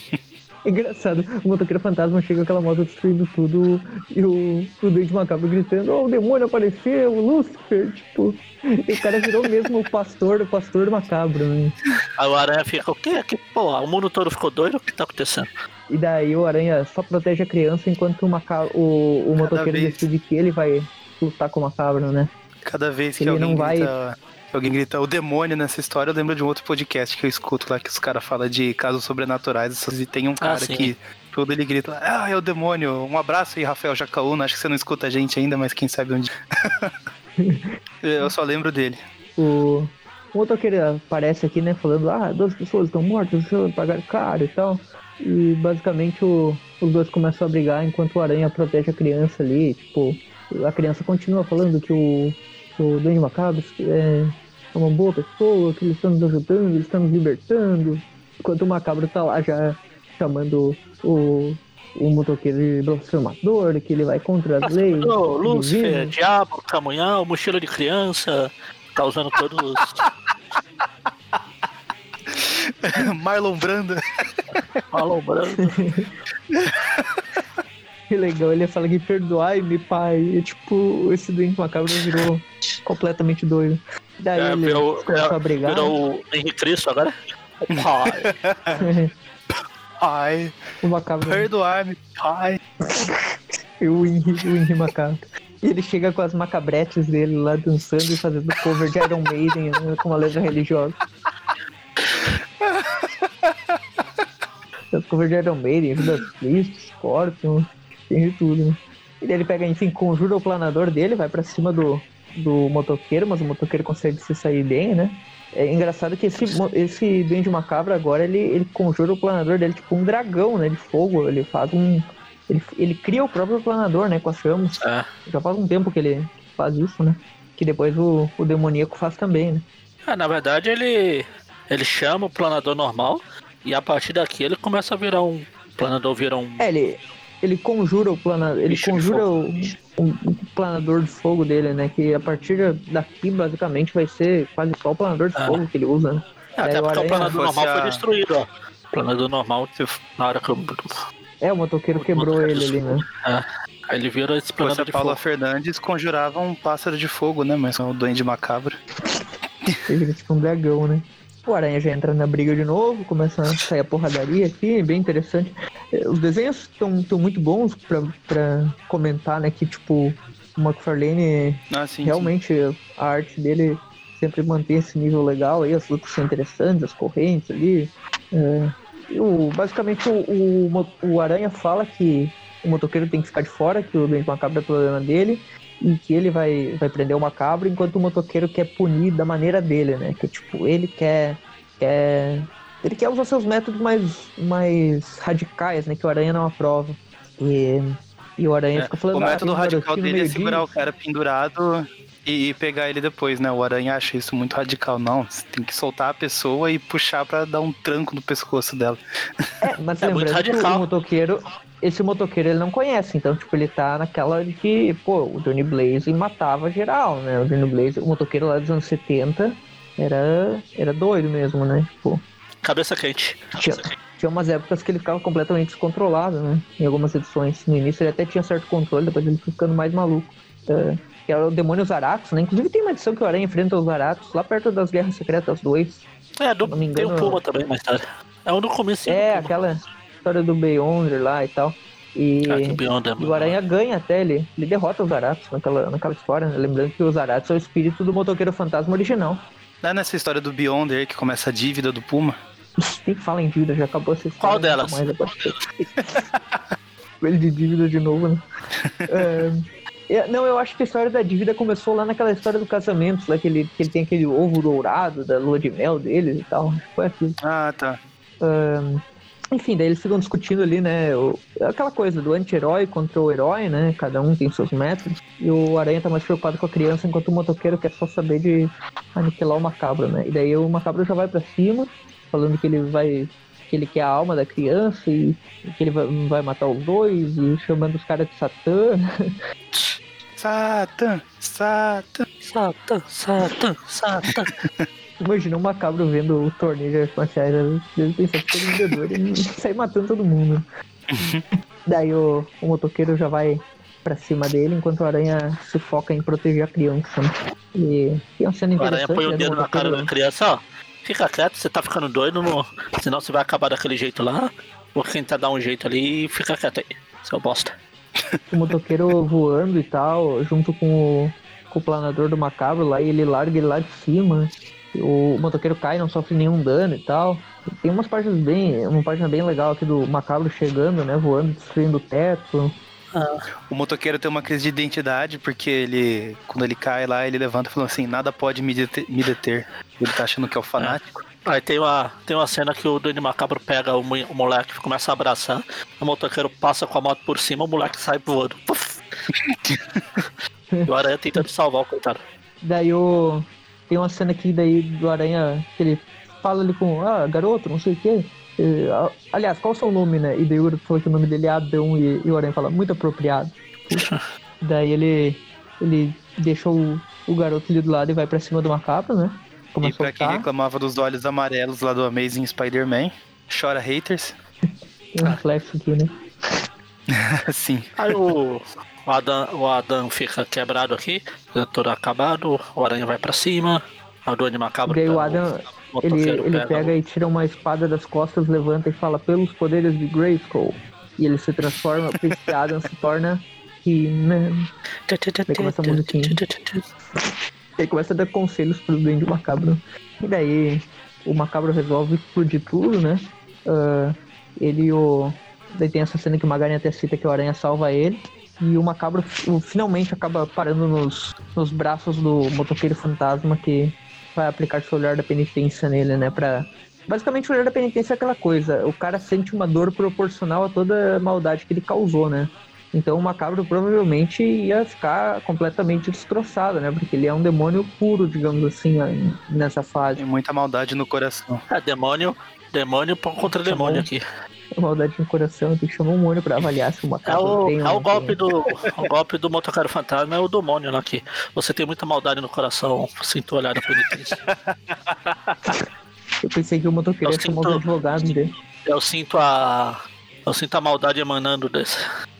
Engraçado, o motoqueiro fantasma chega com aquela moto destruindo tudo e o, o Duende Macabro gritando, oh, o demônio apareceu, o Lucifer, tipo, e o cara virou mesmo o pastor, o pastor macabro, né? aí o Aranha fica, o quê? Que porra, o mundo todo ficou doido? O que tá acontecendo? E daí o Aranha só protege a criança enquanto o, maca... o, o motoqueiro vez. decide que ele vai lutar com o macabro, né? Cada vez que Ele alguém não vai- grita. Que Alguém grita o demônio nessa história, eu lembro de um outro podcast que eu escuto lá que os caras falam de casos sobrenaturais. E tem um cara sim. que todo ele grita lá, ah, é o demônio. Um abraço aí, Rafael Jacaúna. Acho que você não escuta a gente ainda, mas quem sabe onde. eu só lembro dele. O, o motoqueiro aparece aqui, né, falando, ah, duas pessoas estão mortas, deixa eu pagar caro e tal. E basicamente o, os dois começam a brigar enquanto o Aranha protege a criança ali. Tipo, a criança continua falando que o, que o Duende Macabro é, é uma boa pessoa, que eles estão nos ajudando, eles estão nos libertando. Enquanto o Macabro tá lá já chamando o, o motoqueiro de blasfemador, que ele vai contra as leis. Ô, Lúcifer. Diabo, Camunhão, mochila de criança, causando todos os. Marlon Brando. Falou branco. Que legal, ele fala que perdoai-me, pai. E, tipo, esse doente macabro virou completamente doido. Daí É, ele virou, começou a é, brigar. virou o Henrique Cristo agora? Pai. Ai, o macabro perdoar-me, pai. e o Henry, o Henry macabro. E ele chega com as macabretes dele lá dançando e fazendo cover de Iron Maiden né, com uma letra religiosa. As cover de Iron Maiden, Judas Priest, Scorpion, tem de tudo, né? E daí ele pega, enfim, conjura o planador dele, vai pra cima do, do motoqueiro, mas o motoqueiro consegue se sair bem, né? É engraçado que esse, esse Duende Macabro agora, ele, ele conjura o planador dele tipo um dragão, né? De fogo, ele faz um... Ele, ele cria o próprio planador, né? Com as chamas. É. Já faz um tempo que ele faz isso, né? Que depois o, o demoníaco faz também, né? Ah, na verdade, ele, ele chama o planador normal e a partir daqui ele começa a virar um. O planador vira um. É, ele, ele conjura o planador. Ele Bicho conjura o, o, o planador de fogo dele, né? Que a partir daqui, basicamente, vai ser quase só o planador de Ah. fogo que ele usa, né? É, até o porque o planador normal a- foi destruído, ó. O planador normal, na hora que eu. É, o motoqueiro quebrou ele ali, né? Aí ele vira esse Se fosse planador a de Paula fogo. Fernandes, conjurava um pássaro de fogo, né? Mas é o Duende Macabro. Ele vira tipo um dragão, né? O Aranha já entra na briga de novo, começa a sair a porradaria aqui, bem interessante. Eh, Os desenhos estão muito bons pra comentar, né? Que, tipo, o McFarlane Ah, sim. realmente a arte dele sempre mantém esse nível legal aí, as lutas são interessantes, as correntes ali. É, e o, basicamente o, o, o Aranha fala que o motoqueiro tem que ficar de fora, que o Doente Macabro é problema dele, e que ele vai, vai prender o macabro, enquanto o motoqueiro quer punir da maneira dele, né? Que tipo, ele quer. quer ele quer usar seus métodos mais, mais radicais, né? Que o Aranha não aprova. E, e o Aranha É, fica falando. o "Ah, método um radical dele é meio-dia." segurar o cara pendurado e, e pegar ele depois, né? O aranha acha isso muito radical. Não, você tem que soltar a pessoa e puxar pra dar um tranco no pescoço dela. É, mas É muito lembrando que radical. o motoqueiro, esse motoqueiro ele não conhece, então, tipo, ele tá naquela de que, pô, o Johnny Blaze matava geral, né? O Johnny Blaze, o motoqueiro lá dos anos 70 era, era doido mesmo, né? Tipo, Cabeça quente. tinha, tinha umas épocas que ele ficava completamente descontrolado, né? Em algumas edições. No início ele até tinha certo controle, depois ele foi ficando mais maluco. É, que era o demônio Zaratos, né? Inclusive tem uma edição que o Aranha enfrenta os Zaratos lá perto das Guerras Secretas 2. É, do, não me tem engano- um Puma também mais tarde. É um do começo. É, aquela história do Beyonder lá e tal. E... Ah, que é E o Aranha ganha até, ele, ele derrota os Zaratos naquela, naquela história, né? Lembrando que os Zaratos é o espírito do motoqueiro fantasma original. Não é nessa história do Beyonder que começa a dívida do Puma? Nem fala em dívida, já acabou essa história. Qual delas? Mais. Ele de dívida de novo, né? É, é, não, eu acho que a história da dívida começou lá naquela história do casamento, lá que ele, que ele tem aquele ovo dourado da lua de mel deles e tal. Que Foi aquilo. Ah, tá. Enfim, daí eles ficam discutindo ali, né? o- aquela coisa do anti-herói contra o herói, né? Cada um tem seus métodos. E o Aranha tá mais preocupado com a criança, enquanto o motoqueiro quer só saber de aniquilar o macabro, né? E daí o macabro já vai pra cima, falando que ele vai. que ele quer a alma da criança e, e que ele vai, vai matar os dois, e chamando os caras de Satã. Satã, Satã. Satã, Satã, Satã. Imagina um macabro vendo o torneio de artes marciais, né? deve pensar que todo vendedor e sai matando todo mundo. Daí o, o motoqueiro já vai pra cima dele, enquanto o aranha se foca em proteger a criança. Né? E tem uma cena O Aranha interessante. põe o né, do dedo na cara da criança, ó. Fica quieto, você tá ficando doido, não... senão você vai acabar daquele jeito lá. Vou tentar dar um jeito ali e fica quieto aí, seu bosta. o motoqueiro voando e tal, junto com o, com o planador do macabro lá, e ele larga ele lá de cima. O motoqueiro cai, não sofre nenhum dano e tal. Tem umas partes bem. Uma página bem legal aqui do macabro chegando, né? Voando, destruindo o teto. Ah, O motoqueiro tem uma crise de identidade, porque ele, quando ele cai lá, ele levanta falando assim, nada pode me deter. Me deter. Ele tá achando que é o fanático. Aí tem uma, tem uma cena que o Duende Macabro pega o, o moleque e começa a abraçar. O motoqueiro passa com a moto por cima, o moleque sai voando. E o Aranha tentando salvar o coitado. Daí o. Tem uma cena aqui daí do Aranha que ele fala ali com, ah, garoto, não sei o quê. A- aliás, qual é o seu nome, né? E daí o falou que o nome dele é Adão e, e o Aranha fala, muito apropriado. daí ele. ele deixa o, o garoto ali do lado e vai pra cima do macabro, né? E Começa a pra quem reclamava dos olhos amarelos lá do Amazing Spider-Man, chora haters. Tem um reflexo aqui, né? Assim. Aí o, o, Adam, o Adam fica quebrado aqui, todo acabado, o Aranha vai pra cima, o Duende Macabro Daí o Adam, o ele, ele pega pega o- e tira uma espada das costas, levanta e fala pelos poderes de Grayskull. E ele se transforma, o Príncipe Adam se torna He-Man. Daí começa a musiquinha. Ele começa a dar conselhos pro Duende Macabro. E daí o Macabro resolve explodir tudo, né? Ah, ele o. Daí tem essa cena que o Magaren até cita que o Aranha salva ele. E o Macabro finalmente acaba parando nos, nos braços do motoqueiro fantasma que vai aplicar seu olhar da penitência nele, né? Pra... Basicamente o olhar da penitência é aquela coisa. O cara sente uma dor proporcional a toda a maldade que ele causou, né? Então o Macabro provavelmente ia ficar completamente destroçado, né? Porque ele é um demônio puro, digamos assim, nessa fase. Tem muita maldade no coração. É, demônio, demônio contra demônio aqui. Maldade no coração, tem que chamar um mônio pra avaliar se o É Macabro o, tem é o golpe tem. do o golpe do motoqueiro fantasma, é o demônio lá aqui. Você tem muita maldade no coração, sinto o olhar da penitência. Eu pensei que o motoqueiro ia Eu chamar os sinto- advogados dele. Eu sinto a. Eu sinto a maldade emanando desse.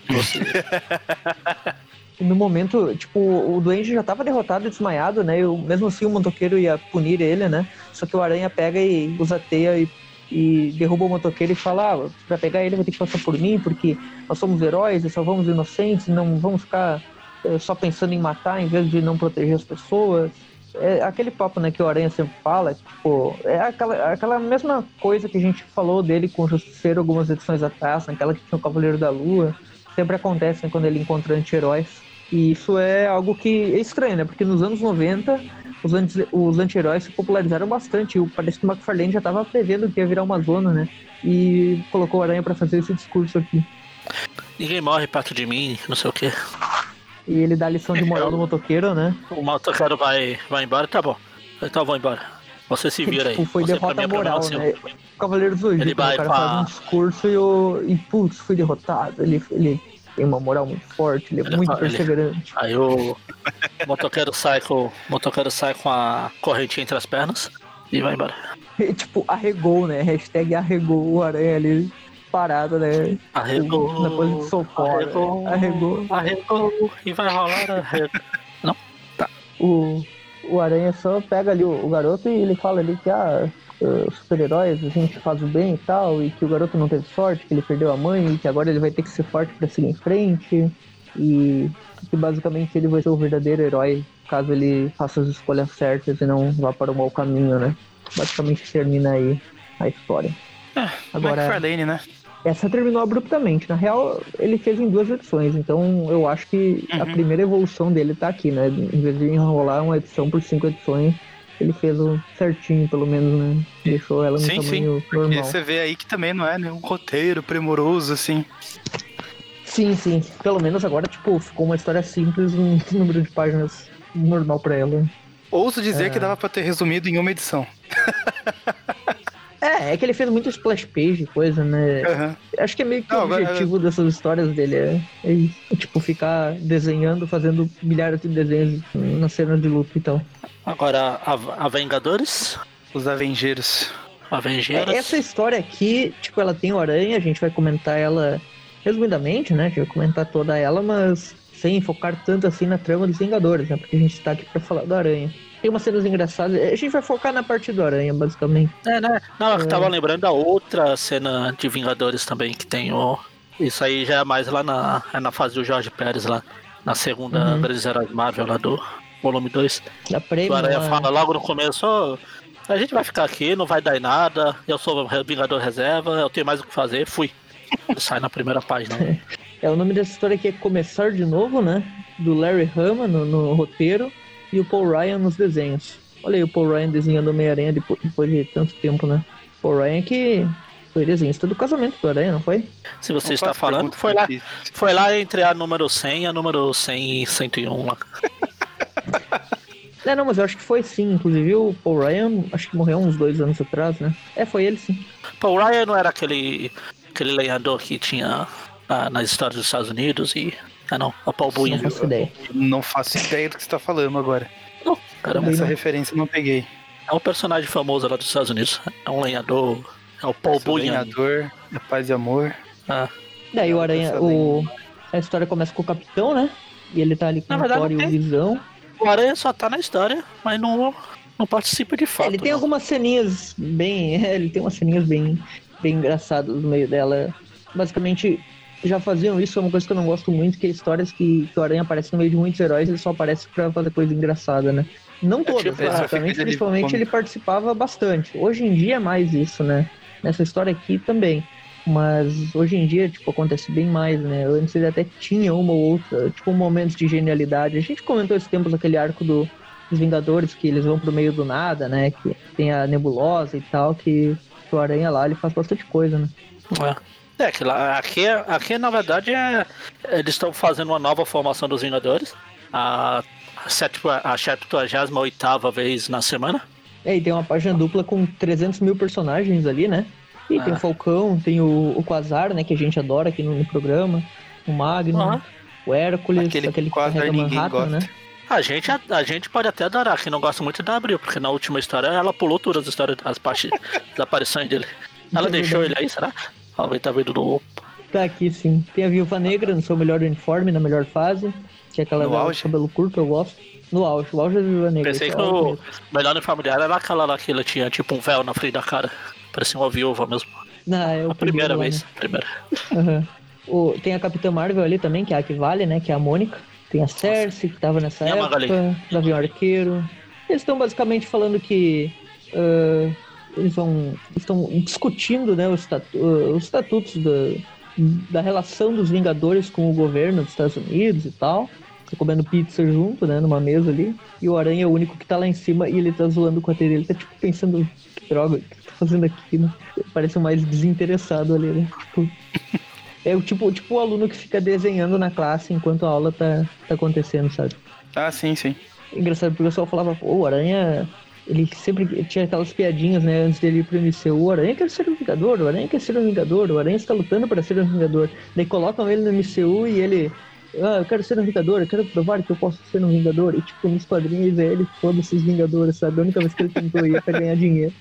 No momento, tipo, o Duende já tava derrotado e desmaiado, né? E o- mesmo assim o motoqueiro ia punir ele, né? Só que o Aranha pega e usa a teia e, e derruba o motoqueiro e fala, ah, pra pegar ele vai ter que passar por mim, porque nós somos heróis e salvamos inocentes, não vamos ficar eh, só pensando em matar em vez de não proteger as pessoas. É aquele papo, né, que o Aranha sempre fala, tipo, é aquela, aquela mesma coisa que a gente falou dele com o Justiceiro algumas edições atrás, naquela que tinha o Cavaleiro da Lua. Sempre acontece né, quando ele encontra anti-heróis. E isso é algo que é estranho, né? Porque nos anos 90, os, anti- os anti-heróis se popularizaram bastante. Parece que o McFarlane já estava prevendo que ia virar uma zona, né? E colocou o Aranha para fazer esse discurso aqui. Ninguém morre perto de mim, não sei o que. E ele dá a lição de moral do motoqueiro, né? O motoqueiro vai, vai embora, tá bom. Então eu vou embora. Você se vira aí. Tipo, foi Você, derrota é moral, né? O Cavaleiro do Zodíaco, Ele vai o cara pra- faz um discurso e o. E putz, fui derrotado. Ele, ele tem uma moral muito forte, ele é Ele muito fala- ele- perseverante. Aí o motoqueiro sai com, o motoqueiro sai com a corrente entre as pernas e vai embora. E, tipo, arregou, né? Hashtag arregou o aranha ali parado, né? Arregou. Na posição fora. Arregou. Arregou. Arregou. E vai rolar arregou. O, o aranha só pega ali o, o garoto e ele fala ali que, ah, os super-heróis, a gente faz o bem e tal, e que o garoto não teve sorte, que ele perdeu a mãe, e que agora ele vai ter que ser forte pra seguir em frente. E que basicamente ele vai ser o verdadeiro herói caso ele faça as escolhas certas e não vá para o mau caminho, né? Basicamente termina aí a história. Agora- McFarlane, né? Essa terminou abruptamente. Na real, ele fez em duas edições, então eu acho que a Uhum. primeira evolução dele tá aqui, né? Em vez de enrolar uma edição por cinco edições, ele fez o certinho, pelo menos, né? Deixou ela no Sim, tamanho Porque normal. você vê aí que também não é nenhum roteiro primoroso, assim. Sim, sim. Pelo menos agora, tipo, ficou uma história simples, um número de páginas normal pra ela. Ouso dizer É. que dava pra ter resumido em uma edição. É, é que ele fez muito splash page, coisa, né? Aham. Acho que é meio que Não, o agora- objetivo dessas histórias dele é, é. É, tipo, ficar desenhando, fazendo milhares de desenhos nas cenas de luta e tal. Agora, a, a Vingadores. Os Avengeiros. Avengers. É, Essa história aqui, tipo, ela tem o Aranha, a gente vai comentar ela resumidamente, né? Vai comentar toda ela, mas sem focar tanto assim na trama dos Vingadores, né? Porque a gente tá aqui pra falar do Aranha. Tem umas cenas engraçadas. A gente vai focar na parte do Aranha, basicamente. É, né? Não, eu É. tava lembrando da outra cena de Vingadores também, que tem o. Isso aí já é mais lá na, é na fase do Jorge Pérez, lá na segunda Uhum. Grandes Heróis Marvel, lá do volume 2. Da O prêmio. Aranha lá- fala logo no começo, "Ô, a gente vai ficar aqui, não vai dar em nada, eu sou Vingador Reserva, eu tenho mais o que fazer, fui. Sai na primeira página. É, o nome dessa história aqui é Começar de Novo, né? Do Larry Hama no, no roteiro e o Paul Ryan nos desenhos. Olha aí o Paul Ryan desenhando Homem-Aranha depois, depois de tanto tempo, né? Paul Ryan que foi desenhista do casamento do Aranha, não foi? Se você Não está falando, foi lá, foi lá entre a número 100 e a número 100 e 101 lá. É, não, mas eu acho que foi sim. Inclusive o Paul Ryan, acho que morreu uns dois anos atrás, né? É, foi ele sim. Paul Ryan não era aquele, aquele lenhador que tinha ah, nas histórias dos Estados Unidos e. Ah não, o Paul Bunyan. Não faço ideia. Não faço ideia do que você tá falando agora. Não, caramba, Essa referência eu não peguei. é um personagem famoso lá dos Estados Unidos. É um lenhador. É o Paul Bunyan. lenhador, é paz e amor. Ah, Daí o Aranha, Essa o... a história começa com o Capitão, né? E ele tá ali com o Thor e o. Visão. o Aranha só tá na história, mas não, não participa de É, fato. ele tem não. algumas ceninhas bem. é, ele tem umas ceninhas bem, bem engraçadas no meio dela. Basicamente, já faziam isso, é uma coisa que eu não gosto muito, que é histórias que, que o Aranha aparece no meio de muitos heróis, ele só aparece pra fazer coisa engraçada, né? Não todas, tipo, exatamente, ali principalmente ele participava bastante. Hoje em dia é mais isso, né? Nessa história aqui também. Mas hoje em dia, tipo, acontece bem mais, né? Antes ele até tinha uma ou outra, tipo, momentos de genialidade. A gente comentou esses tempos aquele arco do, dos Vingadores, que eles vão pro meio do nada, né? Que tem a nebulosa e tal, que, que o Aranha lá, ele faz bastante coisa, né? É, é que lá, aqui, aqui na verdade é, eles estão fazendo uma nova formação dos Vingadores. A, a 78 vez na semana. É, e tem uma página dupla com 300 mil personagens ali, né? E tem Ah. o Falcão, tem o, o Quasar, né? Que a gente adora aqui no, no programa. O Aham. o Hércules, Aquele aquele, que carrega ninguém Manhattan, gosta. né? A gente, a, a gente pode até adorar, que não gosta muito da Abril, porque na última história ela pulou todas as histórias, as partes das aparições dele. Ela deixou ele aí, será? Ele tá vendo no. Tá aqui sim. Tem a Viúva Negra no seu melhor uniforme, na melhor fase. Que é aquela No dela auge? cabelo curto, eu gosto. No auge, o auge da Viúva Negra. Pensei que é o melhor no familiar era aquela lá que ela tinha tipo um véu na frente da cara. Parecia uma viúva mesmo. Não, é o A primeira lá, vez. né? Primeira. Aham. O, tem a Capitã Marvel ali também, que é a que vale, né? Que é a Mônica. Tem a Cersei, que tava nessa E a época. Magali? Gavião Arqueiro. Eles estão basicamente falando que. ah, eles vão. estão discutindo né, os, estatu- ah, os estatutos da, da relação dos Vingadores com o governo dos Estados Unidos e tal. Tô comendo pizza junto, né? Numa mesa ali. E o Aranha é o único que tá lá em cima e ele tá zoando com a TV. Ele tá tipo pensando, que droga, o que tô fazendo aqui, né? Parece o mais desinteressado ali, né? Tipo, é o tipo, tipo o aluno que fica desenhando na classe enquanto a aula tá, tá acontecendo, sabe? Ah, sim, sim. Engraçado, porque o pessoal falava, pô, o Aranha, ele sempre tinha aquelas piadinhas, né, antes dele ir pro MCU, o Aranha quer ser um Vingador, o Aranha quer ser um Vingador, o Aranha está lutando para ser um Vingador. Daí colocam ele no MCU e ele, ah, eu quero ser um Vingador, eu quero provar que eu posso ser um Vingador. E tipo, nos quadrinhos é ele, foda-se os Vingadores, sabe? A única vez que ele tentou ir pra ganhar dinheiro.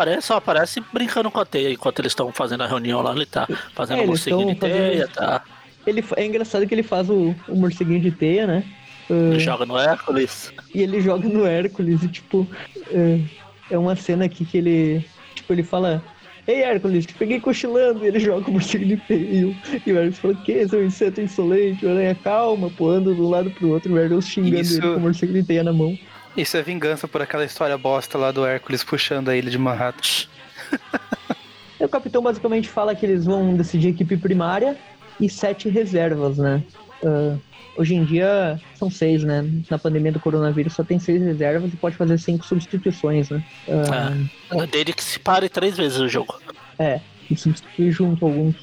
Aranha só aparece brincando com a teia enquanto eles estão fazendo a reunião lá. Ele tá fazendo É, um morceguinho de fazendo teia, isso. tá? Ele, é engraçado que ele faz o, o morceguinho de teia, né? Ele joga no Hércules. e ele joga no Hércules e tipo é, é uma cena aqui que ele tipo ele fala Ei Hércules, te peguei cochilando e ele joga o morcego de teia e o, o Hércules fala que seu inseto insolente, o aranha calma, pulando de um lado pro outro, e o Hércules xingando Isso- ele com o morcego de teia na mão. Isso é vingança por aquela história bosta lá do Hércules puxando a ilha de Manhattan. O capitão basicamente fala que eles vão decidir equipe primária e sete reservas, né? Ah, hoje em dia são seis, né? Na pandemia do coronavírus só tem seis reservas e pode fazer cinco substituições, né? Ah, Desde que se pare três vezes o jogo. É, e substituir junto alguns.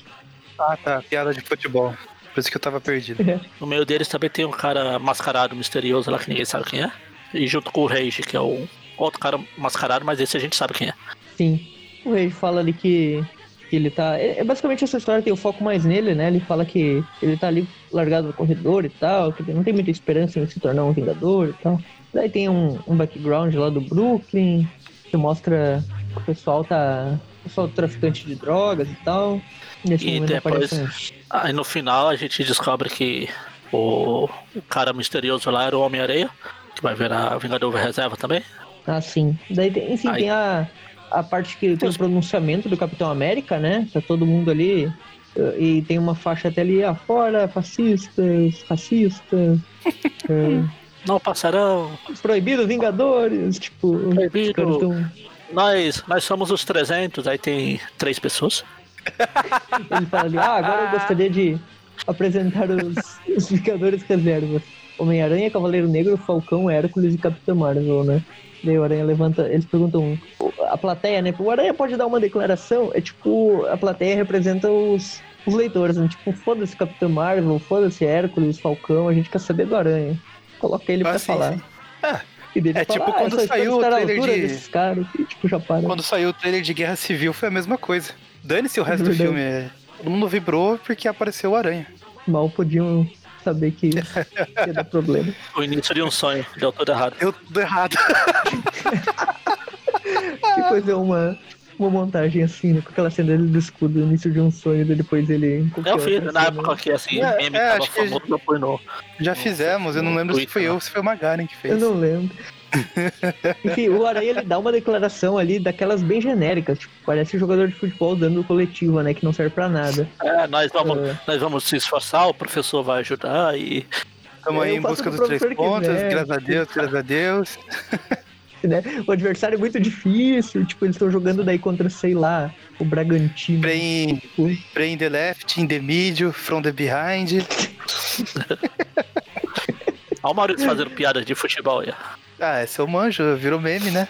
Ah, tá. Piada de futebol. Por isso que eu tava perdido. No meio deles também tem um cara mascarado misterioso lá que ninguém sabe quem é. E junto com o Rage, que é o outro cara mascarado, mas esse a gente sabe quem é. Sim. O Rei fala ali que, que ele tá. É, é basicamente essa história tem o foco mais nele, né? Ele fala que ele tá ali largado no corredor e tal, que ele não tem muita esperança em se tornar um Vingador e tal. Daí tem um, um background lá do Brooklyn, que mostra que o pessoal tá. O pessoal traficante de drogas e tal. Nesse E momento depois- aparece Aí no final a gente descobre que o, o cara misterioso lá era o Homem-Areia, que vai virar Vingador Reserva também. Ah, sim. Daí tem, enfim, Aí- tem a, a parte que tem o pronunciamento do Capitão América, né? Tá todo mundo ali. eh, E tem uma faixa até ali, afora, fascistas, racistas, eh, Não, passarão. proibido Vingadores, tipo, os Proibido. tão- Nós, nós somos os 300, aí tem três pessoas. ele fala ali, ah, agora eu gostaria de apresentar os, os Vingadores Reservas. Homem-Aranha, Cavaleiro Negro, Falcão, Hércules e Capitão Marvel, né? Daí o Aranha levanta, eles perguntam, a plateia, né? O Aranha pode dar uma declaração? É tipo, a plateia representa os, os leitores, né? Tipo, foda-se Capitão Marvel, foda-se Hércules, Falcão, a gente quer saber do Aranha. Coloca ele Ah, pra sim, falar. sim. É, E dele É fala, tipo ah, quando saiu o trailer de- desses caras, e tipo, já para. quando saiu o trailer de Guerra Civil foi a mesma coisa. Dane-se o resto do Verdade. filme. é, Todo mundo vibrou porque apareceu o Aranha. Mal podiam saber que ia dar problema. O início de um sonho, deu tudo errado. Deu tudo errado. Depois é uma, uma montagem assim, né? Com aquela cena dele do escudo, início de um sonho, e depois ele. Eu fiz, na época que assim, É, meme é, tava famoso, eu no. Já fizemos, eu não lembro se foi eu ou se foi o Magaren que Eu fez. não lembro. Enfim, o Aranha ele dá uma declaração ali daquelas bem genéricas, tipo, parece jogador de futebol dando coletiva, né? Que não serve pra nada. É, nós vamos, É. nós vamos se esforçar, o professor vai ajudar e. Estamos aí Eu em busca dos três pontos, quiser. graças a Deus, graças a Deus. Né? O adversário é muito difícil, tipo, eles estão jogando daí contra, sei lá, o Bragantino. Play, Tipo, play in the left, in the middle, from the behind. Olha o Maurício fazendo piadas de futebol aí. Ah, esse eu manjo, virou meme, né?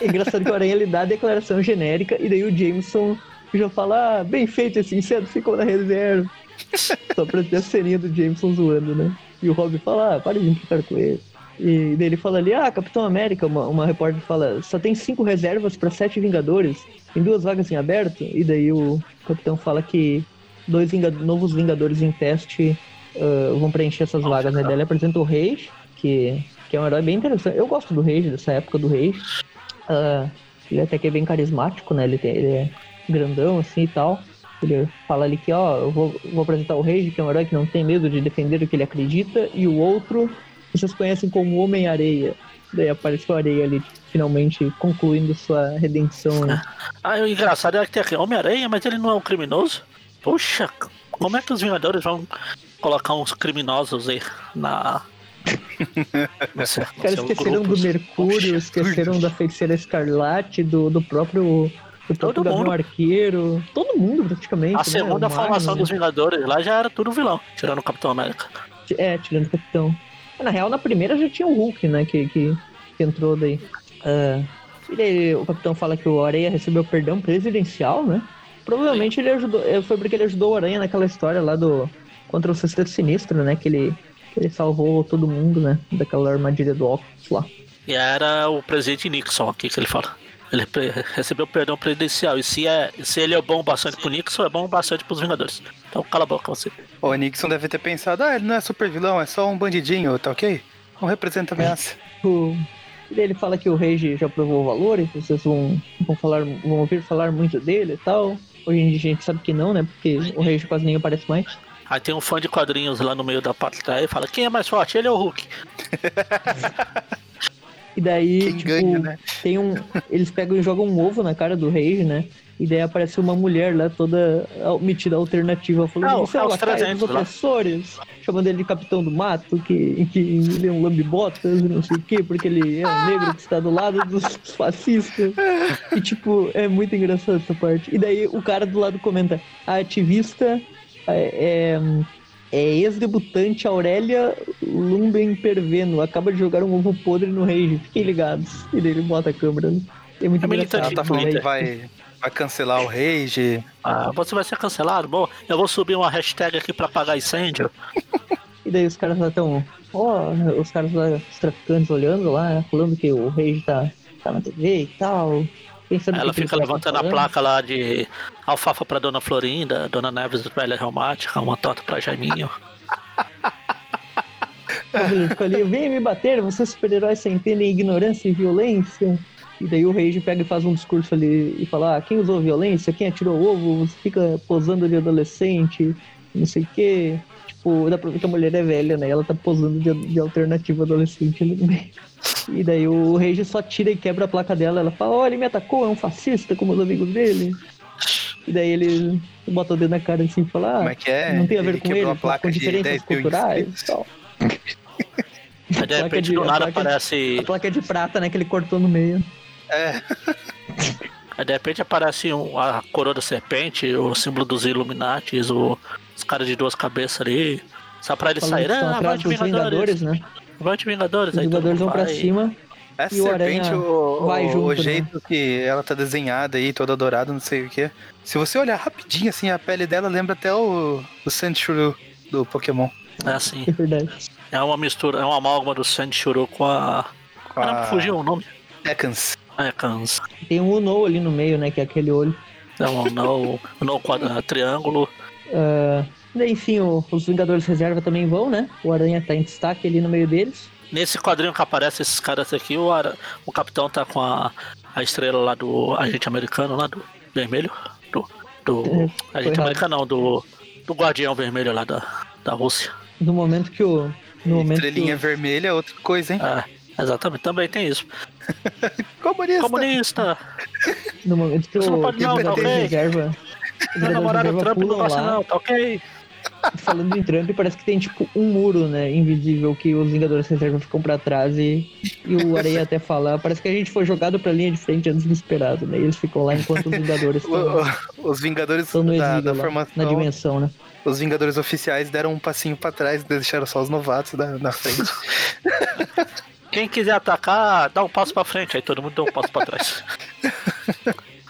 É engraçado que o Aranha ele dá a declaração genérica e daí o Jameson já fala, ah, bem feito esse inseto, ficou na reserva. Só pra ter a ceninha do Jameson zoando, né? E o Rob fala, ah, para de implicar com ele. E daí ele fala ali, ah, Capitão América, uma, uma repórter fala, só tem cinco reservas pra sete Vingadores, tem duas vagas em aberto. E daí o Capitão fala que dois vinga- novos Vingadores em teste ah, vão preencher essas vagas, né? Daí ele apresenta o Reis, que, que é um herói bem interessante. Eu gosto do Reis, dessa época do Reis. Ah, ele até que é bem carismático, né? Ele, tem- ele é grandão assim e tal. Ele fala ali que, ó, eu vou, vou apresentar o Rage, que é um herói que não tem medo de defender o que ele acredita, e o outro vocês conhecem como Homem-Areia. Daí apareceu a areia ali, finalmente concluindo sua redenção. né? Ah, o engraçado é que tem aqui Homem-Aranha, mas ele não é um criminoso. Puxa, como é que os Vingadores vão colocar uns criminosos aí na. Sei, Os caras seu esqueceram do Mercúrio, esqueceram da Feiticeira Escarlate, do, do próprio. Do próprio Todo mundo. Arqueiro. Todo mundo, praticamente. A né? segunda formação dos Vingadores lá já era tudo vilão, tirando o Capitão América. É, tirando o Capitão. Na real, na primeira já tinha o Hulk, né? Que, que, que entrou daí. Ah, e daí o Capitão fala que o Areia recebeu perdão presidencial, né? Provavelmente ele ajudou. eh, Foi porque ele ajudou o Aranha naquela história lá do. Contra o Sexteto Sinistro, né? Que ele, ele salvou todo mundo, né? Daquela armadilha do Octopus lá. E era o presidente Nixon aqui que ele fala. Ele recebeu perdão presidencial. E se, é, se ele é bom bastante pro Nixon, é bom bastante pros Vingadores. Então cala a boca você. O Nixon deve ter pensado, ah, ele não é super vilão, é só um bandidinho, tá ok? Não representa ameaça. O... E ele fala que o Rage já provou o valor e que vocês vão, vão, falar, vão ouvir falar muito dele e tal. Hoje em dia a gente sabe que não, né? Porque o Rage quase nem aparece mais. Aí tem um fã de quadrinhos lá no meio da plateia e fala: quem é mais forte? Ele ou o Hulk? E daí, Quem tipo, ganha, né? tem um. Eles pegam e jogam um ovo na cara do Rage, né? E daí aparece uma mulher lá toda metida alternativa, falando: Ah, Você é os o lacaio dos 300 lá. opressores, chamando ele de capitão do mato, que, que ele é um lambibotas, não sei o quê, porque ele é um negro que está do lado dos fascistas. E, tipo, é muito engraçado essa parte. E daí o cara do lado comenta: A ativista é. é é ex-debutante Aurélia Lumben Perveno. Acaba de jogar um ovo podre no Rage. Fiquem ligados. E daí ele bota a câmera. né? É muito É militante tá falando vai, vai cancelar o Rage. Ah, você vai ser cancelado? Bom, eu vou subir uma hashtag aqui pra apagar incêndio. E daí os caras lá estão. Ó, os caras lá, os traficantes olhando lá, falando que o Rage tá, tá na TV e tal. Pensando Ela fica levantando a placa lá de alfafa pra Dona Florinda, Dona Neves velha reumática, uma torta pra Jaiminho. ali, vem me bater, você é super-herói sem pena em ignorância e violência. E daí o Rage pega e faz um discurso ali e fala, ah, quem usou violência, quem atirou ovo, você fica posando de adolescente, não sei o quê. Tipo, dá pra ver que a mulher é velha, né? Ela tá posando de, de alternativa adolescente ali no meio. E daí o Rage só tira e quebra a placa dela. Ela fala, ó, ele me atacou, é um fascista como os amigos dele. E daí ele bota o dedo na cara assim e fala, Como ah, é que é? não tem a ver Ele com ele, a placa com de diferenças 10 mil culturais e tal. Aí de placa repente de- do nada de- aparece. A placa de prata, né, que ele cortou no meio. É, Aí de repente aparece um, a coroa da serpente, o símbolo dos Illuminatis, o, os caras de duas cabeças ali. Só pra eles saírem, ah, avante Vingadores. Vingadores, né? Avante Vingadores. Os Vingadores vão pra vai. cima. Essa E o serpente, Aranha o, vai o- junto, o né? jeito que ela tá desenhada aí, toda dourada, não sei o que. Se você olhar rapidinho, assim, a pele dela lembra até o, o Sandshrew do Pokémon. É assim. É verdade. É uma mistura, é uma amálgama do Sandshuru com a. Com Caramba, a fugiu o nome. Ekans. É, cansa. Tem um Uno ali no meio, né? Que é aquele olho. É um no, no quadra, triângulo. Daí, enfim, o- os Vingadores Reserva também vão, né? O Aranha tá em destaque ali no meio deles. Nesse quadrinho que aparece esses caras aqui, o, Ara- o capitão tá com a, a estrela lá do agente americano, lá do vermelho. Do, do É, agente errado. americano, não, do, do guardião vermelho lá da, da Rússia. No momento que o. No momento que Estrelinha o- vermelha é outra coisa, hein? É, exatamente, também tem isso. Comunista! Comunista! No momento que Você não o, pode que não, ok? Reserva. Namorado Reserva Trump não gosta lá. não, tá ok? Falando em Trump, parece que tem tipo um muro, né? Invisível que os Vingadores Reserva ficam pra trás e, e o Areia até fala. Parece que a gente foi jogado pra linha de frente antes do esperado, né? E eles ficam lá enquanto os Vingadores estão os Vingadores estão no da, exílio da lá, formação, na dimensão, né? os Vingadores oficiais deram um passinho pra trás e deixaram só os novatos da, na frente. Quem quiser atacar, dá um passo pra frente, aí todo mundo dá um passo pra trás.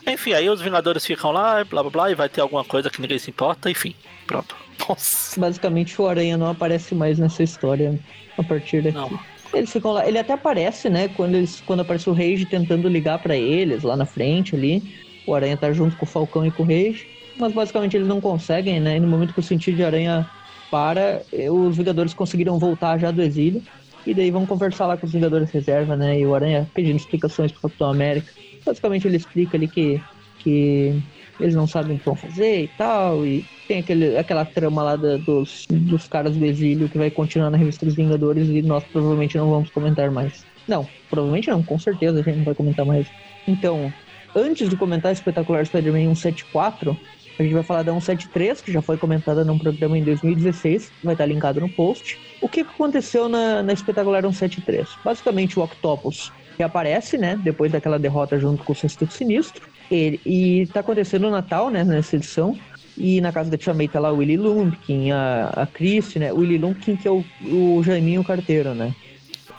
Enfim, aí os Vingadores ficam lá, blá blá blá, e vai ter alguma coisa que ninguém se importa, enfim, pronto. Nossa. Basicamente o Aranha não aparece mais nessa história a partir daqui. Não. Eles ficam lá. Ele até aparece, né? Quando, eles, quando aparece o Rage tentando ligar pra eles lá na frente ali. O Aranha tá junto com o Falcão e com o Rage. Mas basicamente eles não conseguem, né? E no momento que o sentido de aranha para, eh, os Vingadores conseguiram voltar já do exílio. E daí vão conversar lá com os Vingadores Reserva, né? E o Aranha pedindo explicações pro Capitão América. Basicamente ele explica ali que, que eles não sabem o que vão fazer e tal. E tem aquele, aquela trama lá da- dos, dos caras do exílio que vai continuar na revista dos Vingadores e nós provavelmente não vamos comentar mais. Não, provavelmente não, com certeza a gente não vai comentar mais. Então, antes de comentar Espetacular Spider-Man 174, a gente vai falar da 173, que já foi comentada num programa em 2016, vai estar linkado no post. O que aconteceu na, na Espetacular 173? Basicamente, o Octopus reaparece, né, depois daquela derrota junto com o Sexteto Sinistro. Ele, e tá acontecendo o Natal, né, nessa edição. E na casa da Tia May tá lá o Willy Lumpkin, a, a Christie, né? O Willy Lumpkin que é o, o Jaiminho Carteiro, né?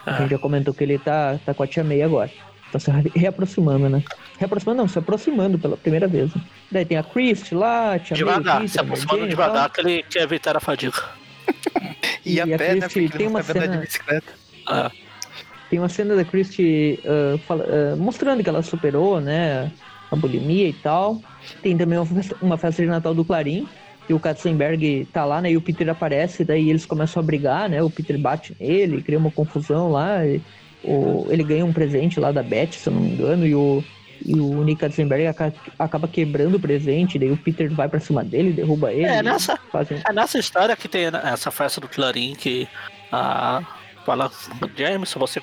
A gente já comentou que ele tá, tá com a Tia May agora. Tá se re- reaproximando, né? Reaproximando não, se aproximando pela primeira vez. né? Daí tem a Christie lá, a Tia May, Devagar, Peter, se a Mary aproximando Jane devagar tal. que ele quer evitar a fadiga. E, E a a pé, né? Porque tem uma andar cena- de bicicleta. Ah, Tem uma cena da Christie ah, fala- ah, mostrando que ela superou, né, a bulimia e tal. Tem também uma festa, uma festa de Natal do Clarim, e o Katzenberg tá lá, né, e o Peter aparece, daí eles começam a brigar, né, o Peter bate nele, cria uma confusão lá, e o, ele ganha um presente lá da Beth, se eu não me engano, e o, e o Nick Katzenberg aca- acaba quebrando o presente, daí o Peter vai pra cima dele, derruba ele. É, nessa- fazem- é nessa história que tem né, essa festa do Clarim que ah, fala, James, você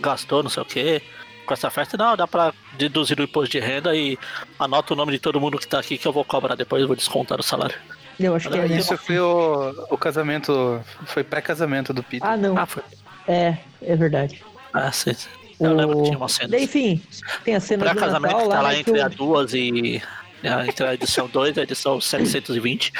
gastou não sei o que com essa festa, não, dá pra deduzir o imposto de renda e anota o nome de todo mundo que tá aqui que eu vou cobrar depois, eu vou descontar o salário. Eu acho que é? Isso foi o, o casamento. Foi pré-casamento do Peter. Ah, não. Ah, foi. É, é verdade. Ah, sim. sim. Eu O- lembro que tinha uma cena. Daí, enfim, tem a cena Pra do casamento Natal que tá lá, lá né, entre o- a duas e. ah, Entre a edição 2 e a edição 720.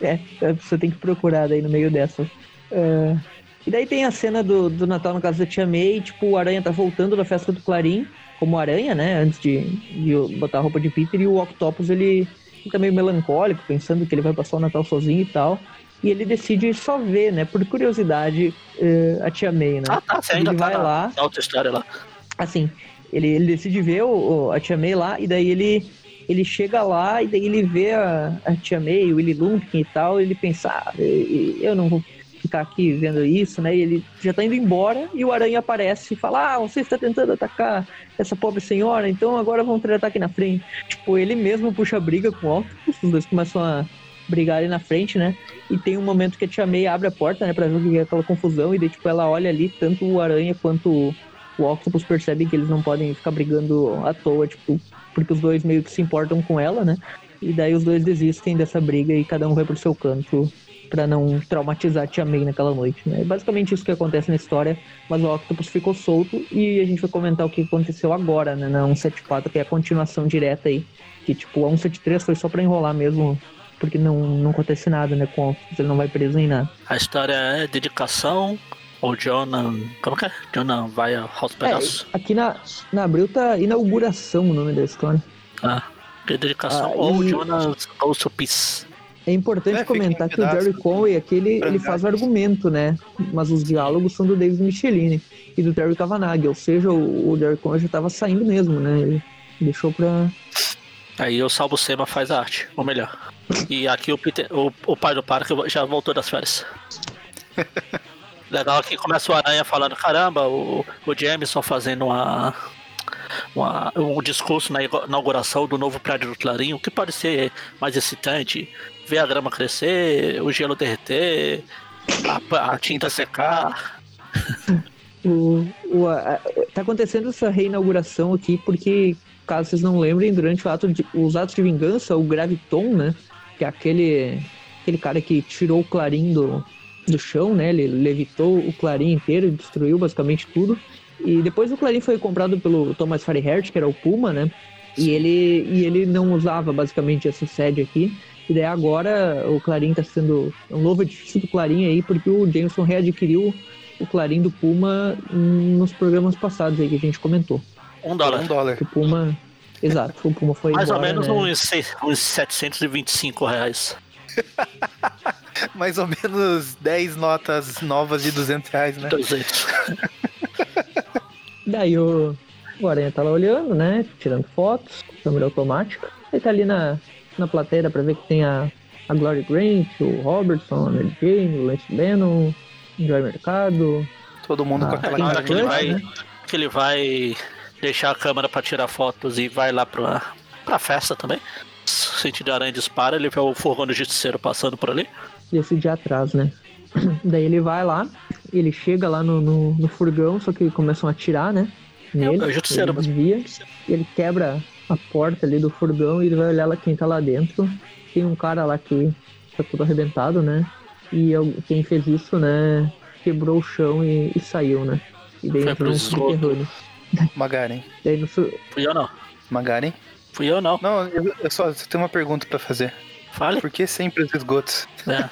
É, é, você tem que procurar daí no meio dessa. É, E daí tem a cena do, do Natal na casa da Tia May, tipo, o Aranha tá voltando da festa do Clarim, como Aranha, né? Antes de, de botar a roupa de Peter, e o Octopus ele fica meio melancólico, pensando que ele vai passar o Natal sozinho e tal. E ele decide só ver, né? Por curiosidade, é, a Tia May, né? Ah, tá, você ainda ele tá vai na, lá, na outra história lá. assim, ele, ele decide ver o, o- a Tia May lá, e daí ele, ele chega lá, e daí ele vê a, a Tia May, o Willy Lumpkin e tal, e ele pensa, ah, eu não vou ficar aqui vendo isso, né? E ele já tá indo embora, e o Aranha aparece e fala, ah, você está tentando atacar essa pobre senhora, então agora vamos tratar aqui na frente. Tipo, ele mesmo puxa a briga com o Octopus, os dois começam a brigar ali na frente, né? E tem um momento que a Tia May abre a porta, né, pra ver é aquela confusão, e daí, tipo, ela olha ali, tanto o Aranha quanto o o Octopus percebe que eles não podem ficar brigando à toa, tipo, porque os dois meio que se importam com ela, né? E daí os dois desistem dessa briga e cada um vai pro seu canto pra não traumatizar a Tia May naquela noite, né? É basicamente isso que acontece na história, mas o Octopus ficou solto e a gente vai comentar o que aconteceu agora, né? Na 174, que é a continuação direta aí. Que, tipo, a 173 foi só pra enrolar mesmo, porque não, não acontece nada, né? Com o Octopus, ele não vai preso em nada. A história é dedicação. O Jonah. Como que é? Jonah vai aos pedaços. É, aqui na, na Abril tá inauguração o nome da história. Ah, que dedicação. Ah, Ou e- Goes to Peace. É importante É, comentar que o. Jerry Conway aqui, ele, ele Frangalhos. faz o argumento, né? Mas os diálogos são do David Michelini e do Terry Cavanagh, ou seja, o, o Jerry Conway já tava saindo mesmo, né? Ele deixou pra... Aí o Salvo Sema faz a arte, ou melhor. E aqui o, Peter, o, o pai do parque já voltou das férias. Legal que começa o Aranha falando, caramba, o, o Jameson fazendo uma, uma- um discurso na inauguração do novo prédio do Clarim, o que pode ser mais excitante? Ver a grama crescer, o gelo derreter, a, a tinta secar. O, o, a- tá acontecendo essa reinauguração aqui porque, caso vocês não lembrem, durante o ato de- os atos de vingança, o Graviton, né? Que é aquele, aquele cara que tirou o Clarim do, do chão, né? Ele levitou o Clarim inteiro e destruiu basicamente tudo. E depois o Clarim foi comprado pelo Thomas Fireheart, que era o Puma, né? E ele, e ele não usava basicamente essa sede aqui. E daí agora o Clarim tá sendo um novo edifício do Clarim aí, porque o Jameson readquiriu o Clarim do Puma nos programas passados aí que a gente comentou. Um Um dólar. dólar. Que o Puma. Exato, o Puma foi. Mais ou embora, menos né? uns, seis- uns 725 reais. Mais ou menos 10 notas novas de 200 reais, né? 200. Daí o, o Aranha tá lá olhando, né? Tirando fotos, câmera automática. Ele tá ali na, na plateia pra ver que tem a, a Glory Grant, o Robertson, a Mary Jane, o Lance Bannon, o Joy Mercado. Todo mundo com Ah, aquela cara que ele de vai, né? que ele vai deixar a câmera pra tirar fotos e vai lá pra, pra festa também. Sentido aranha dispara, ele vê o furgão do justiceiro passando por ali. E esse dia atrás, né? Daí ele vai lá, ele chega lá no, no, no furgão, só que começam a atirar, né? Nele, É o justiceiro, ele mas- desvia, ele quebra a porta ali do furgão e ele vai olhar lá quem tá lá dentro. Tem um cara lá que tá todo arrebentado, né? E quem fez isso, né? Quebrou o chão e, e saiu, né? E daí Foi entrou pro um esgoto. subterrâneo. Magaren. Daí no su- Fui eu não. Magaren? Fui eu não. Não, eu, eu só tenho uma pergunta pra fazer. Fale. Por que sempre os esgotos? É.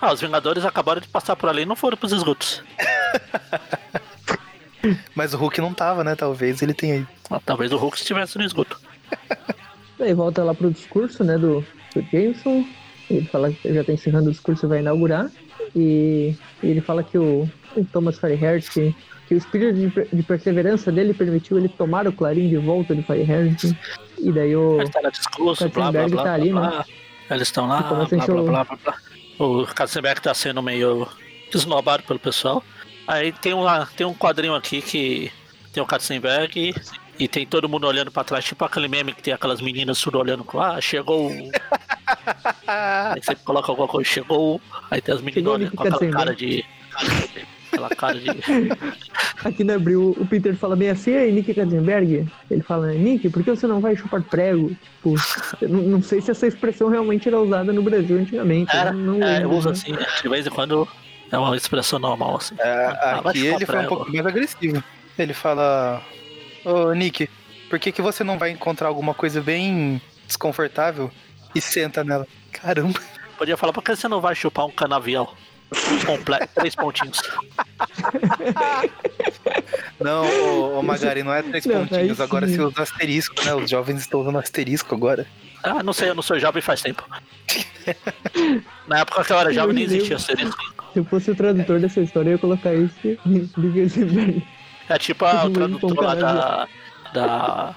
Ah, os Vingadores acabaram de passar por ali e não foram pros esgotos. Mas o Hulk não tava, né? Talvez ele tenha ido. Ah, Talvez o Hulk estivesse no esgoto. Daí volta lá pro discurso, né, do, do Jameson. Ele fala que já tá encerrando o discurso e vai inaugurar. E, e ele fala que o, o Thomas Fireheart, que, que o espírito de, de perseverança dele permitiu ele tomar o Clarim de volta de Fireheart. E daí o. Ele tá no discurso, blá blá Katzenberg blá. tá ali, blá, né? Eles estão lá, blá blá o- blá blá blá. O Katzenberg tá sendo meio desnobado pelo pessoal. Aí tem, uma, tem um quadrinho aqui que tem o Katzenberg e, tem todo mundo olhando pra trás, tipo aquele meme que tem aquelas meninas tudo olhando com ah, chegou. o-" Aí você coloca alguma coisa, chegou. o-" Aí tem as meninas olhando com aquela cara de. Aquela cara de. Aqui na Abril, o Peter fala bem assim, aí Nick Katzenberg. Ele fala, Nick, por que você não vai chupar prego? Tipo, eu não, não sei se essa expressão realmente era usada no Brasil antigamente. Era, eu não é, eu uso né? assim, de vez em quando é uma expressão normal, assim. É, Ah, aqui ele foi um prego. pouco mais agressivo. Ele fala: Ô Nick, por que, que você não vai encontrar alguma coisa bem desconfortável e senta nela? Caramba. Podia falar, por que você não vai chupar um canavial? Completo, três pontinhos. Não, ô, ô Magari, não é três Não, pontinhos. Agora sim. se usa asterisco, né? Os jovens estão usando asterisco agora. Ah, não sei, eu não sou jovem faz tempo. Na época que eu era jovem nem existia asterisco. Se eu fosse o tradutor dessa história, eu ia colocar isso Katzenberg. É tipo a, o bom, tradutor lá da. Da.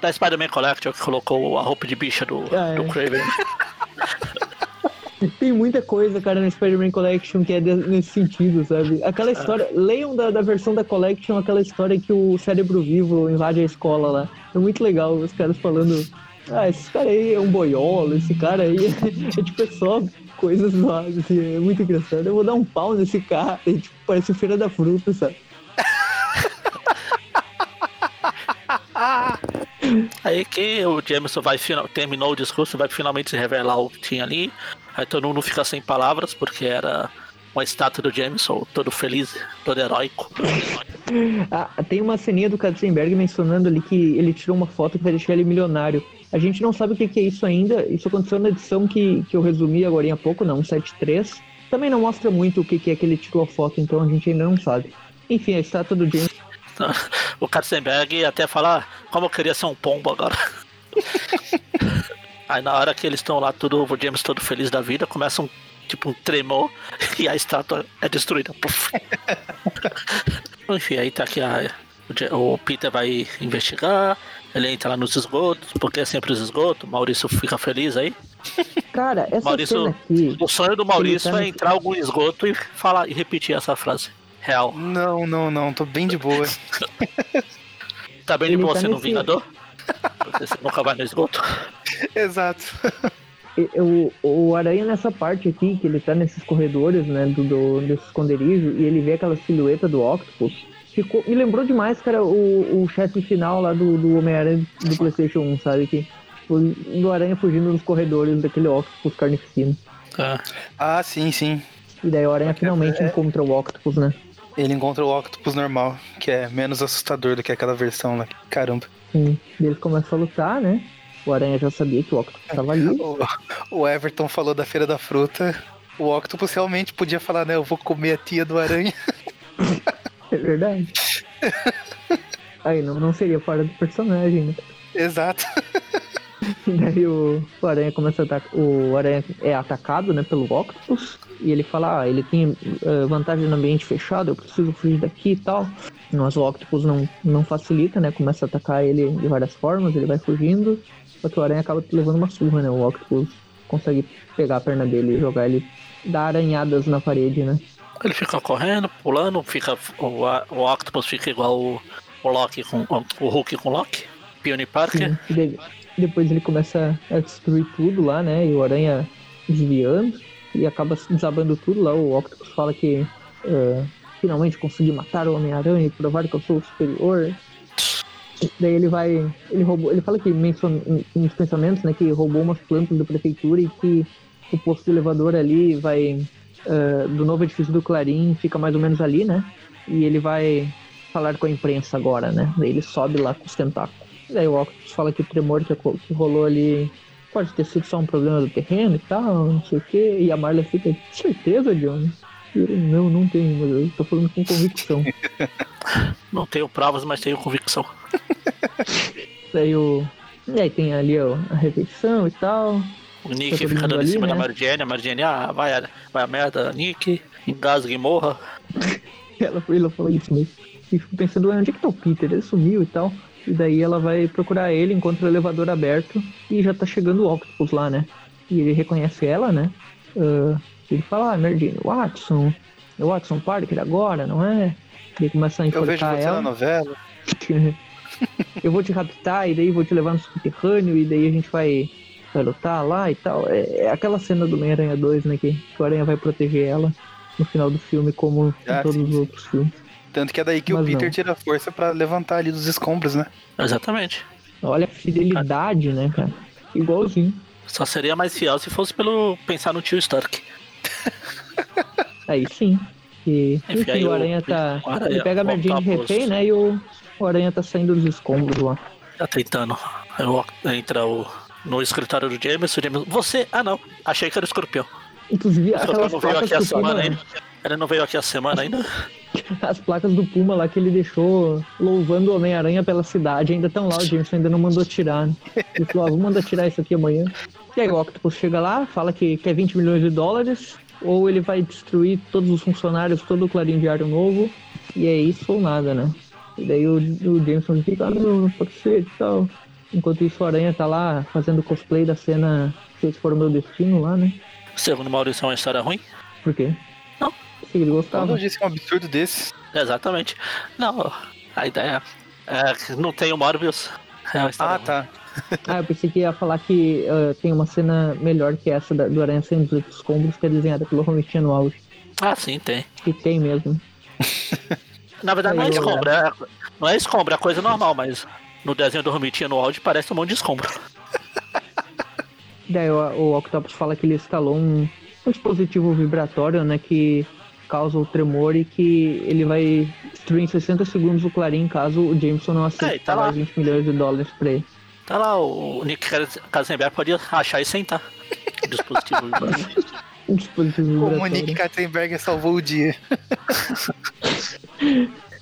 Da Spider-Man Collector que colocou a roupa de bicha do, Ah, é. do Craven. Tem muita coisa, cara, no Spider-Man Collection que é de- nesse sentido, sabe? Aquela história. Leiam da, da versão da Collection aquela história que o cérebro vivo invade a escola lá. É muito legal os caras falando. Ah, esse cara aí é um boiola, esse cara aí é, é tipo é só coisas lá, assim, é muito engraçado. Eu vou dar um pau nesse cara, e, tipo, parece o Feira da Fruta, sabe? Aí que o Jameson vai final, terminou o discurso, vai finalmente se revelar o que tinha ali. Aí todo mundo fica sem palavras, porque era uma estátua do Jameson, todo feliz, todo heróico. Ah, tem uma ceninha do Katzenberg mencionando ali que ele tirou uma foto que vai deixar ele milionário. A gente não sabe o que, que é isso ainda. Isso aconteceu na edição que, que eu resumi agora há pouco, não, 173. Também não mostra muito o que, que é que ele tirou a foto, então a gente ainda não sabe. Enfim, a estátua do James. O Katzenberg até fala como eu queria ser um pombo agora. Aí na hora que eles estão lá, tudo, o James todo feliz da vida, começa um tipo um tremor e a estátua é destruída. Enfim, aí tá aqui a, o Peter vai investigar, ele entra lá nos esgotos, porque é sempre os esgotos, o Maurício fica feliz aí. Cara, essa Maurício- cena aqui. O sonho do Maurício tá é entrar em algum esgoto e falar e repetir essa frase. Real. Não, não, não, tô bem de boa. Tá bem de Ele boa tá sendo um nesse- Vingador? Você nunca vai no esgoto. Exato. E- O, o Aranha nessa parte aqui, que ele tá nesses corredores, né, do, do, desse esconderijo, e ele vê aquela silhueta do Octopus, ficou, me lembrou demais, cara, o, o chefe final lá do, do Homem-Aranha do Playstation 1, sabe? Que, tipo, do Aranha fugindo nos corredores daquele Octopus carnificino. É. Ah, sim, sim. E daí o Aranha finalmente é- encontra o Octopus, né? Ele encontra o Octopus normal, que é menos assustador do que aquela versão lá. Caramba. Sim. E eles começam a lutar, né? O Aranha já sabia que o Octopus tava ali. O, o Everton falou da Feira da Fruta. O Octopus realmente podia falar, né? Eu vou comer a tia do aranha. É verdade. Aí não, não seria fora do personagem, né? Exato. E daí o, o Aranha começa a atacar. O Aranha é atacado, né, pelo Octopus. E ele fala, ah, ele tem eh, vantagem no ambiente fechado, eu preciso fugir daqui e tal. Mas o Octopus não, não facilita, né? Começa a atacar ele de várias formas, ele vai fugindo. Só que o Aranha acaba levando uma surra, né? O Octopus consegue pegar a perna dele e jogar ele. dar aranhadas na parede, né? Ele fica correndo, pulando, fica. O, o Octopus fica igual o, o Loki com. O Hulk com o Loki. Peony Parker. Sim. Depois ele começa a destruir tudo lá, né? E o Aranha desviando e acaba desabando tudo lá. O Octopus fala que eh, finalmente consegui matar o Homem-Aranha e provar que eu sou o superior. Daí ele vai. Ele roubou. Ele fala que menciona nos pensamentos, né? Que roubou umas plantas da prefeitura e que o posto de elevador ali vai. eh, do novo edifício do Clarim fica mais ou menos ali, né? E ele vai falar com a imprensa agora, né? Daí ele sobe lá com os tentáculos. Daí o Octopus fala que o tremor que, que rolou ali pode ter sido só um problema do terreno e tal, não sei o quê. E a Marla fica, certeza, Johnny? Não, não tenho, mas eu tô falando com convicção. Não tenho provas, mas tenho convicção. Daí o. E aí tem ali ó, a refeição e tal. O Nick Tá fica dando em ali, cima né? da Mary Jane, a Mary Jane, ah, vai, a- vai a merda, Nick, engasgue e morra. Ela, ela fala isso mesmo. E fico pensando, "Ué, onde é que tá o Peter? Ele sumiu e tal. E daí ela vai procurar ele, encontra o elevador aberto e já tá chegando o Octopus lá, né? E ele reconhece ela, né? Ah, ele fala, ah, Merdine, Watson, é o Watson Parker agora, não é? Ele começa a enforcar ela. novela. eu vou te raptar e daí vou te levar no subterrâneo e daí a gente vai, vai lutar lá e tal. É, é aquela cena do Homem-Aranha 2, né? Que, que o Aranha vai proteger ela no final do filme, como Ah, em todos sim, os sim. outros filmes. Tanto que é daí que Mas o Peter não. tira força pra levantar ali dos escombros, né? Exatamente. Olha a fidelidade, né, cara? Igualzinho. Só seria mais fiel se fosse pelo pensar no tio Stark. Aí sim. E, Enfim, enfim, aí o o- Aranha tá. o Aranha ele pega a merdinha de refém, né? E o, o Aranha tá saindo dos escombros lá. Tá tentando. O- entra o, no escritório do James, o James. Você? Ah não, achei que era o escorpião. Inclusive, O aquelas placas aqui a do Puma, semana ainda. Ele não veio aqui a semana ainda? as placas do Puma lá que ele deixou louvando o Homem-Aranha pela cidade ainda estão lá, o Jameson ainda não mandou tirar, né? Ele falou, ó, tirar isso aqui amanhã. E aí o Octopus chega lá, fala que quer 20 milhões de dólares, ou ele vai destruir todos os funcionários, todo o Clarim Diário Novo, e é isso ou nada, né? E daí o, o Jameson fica, ah, não, não pode ser e tal. Enquanto isso, o Aranha tá lá fazendo cosplay da cena Se Esse For o Meu Destino lá, né? Segundo Maurício, é uma história ruim? Por quê? Não. Se ele Quando gostava. eu disse um absurdo desse, Exatamente. Não, a ideia é que não tem o Morbius. É Ah, ruim. tá. Ah, eu pensei que ia falar que ah, tem uma cena melhor que essa da- do Aranha saindo dos escombros, que é desenhada pelo Romitinho no auge. Ah, sim, tem. E tem mesmo. Na verdade, não é escombro, é, não é escombro, é coisa normal, mas no desenho do Romitinha no áudio parece um monte de escombro. Daí o, o Octopus fala que ele instalou um, um dispositivo vibratório, né, que causa o tremor e que ele vai destruir em 60 segundos o Clarim caso o Jameson não aceite É, tá lá. 20 milhões de dólares pra ele. Tá lá, o Nick Katzenberg pode achar e sentar. O dispositivo. Um dispositivo Como o. Nick Katzenberger salvou o dia.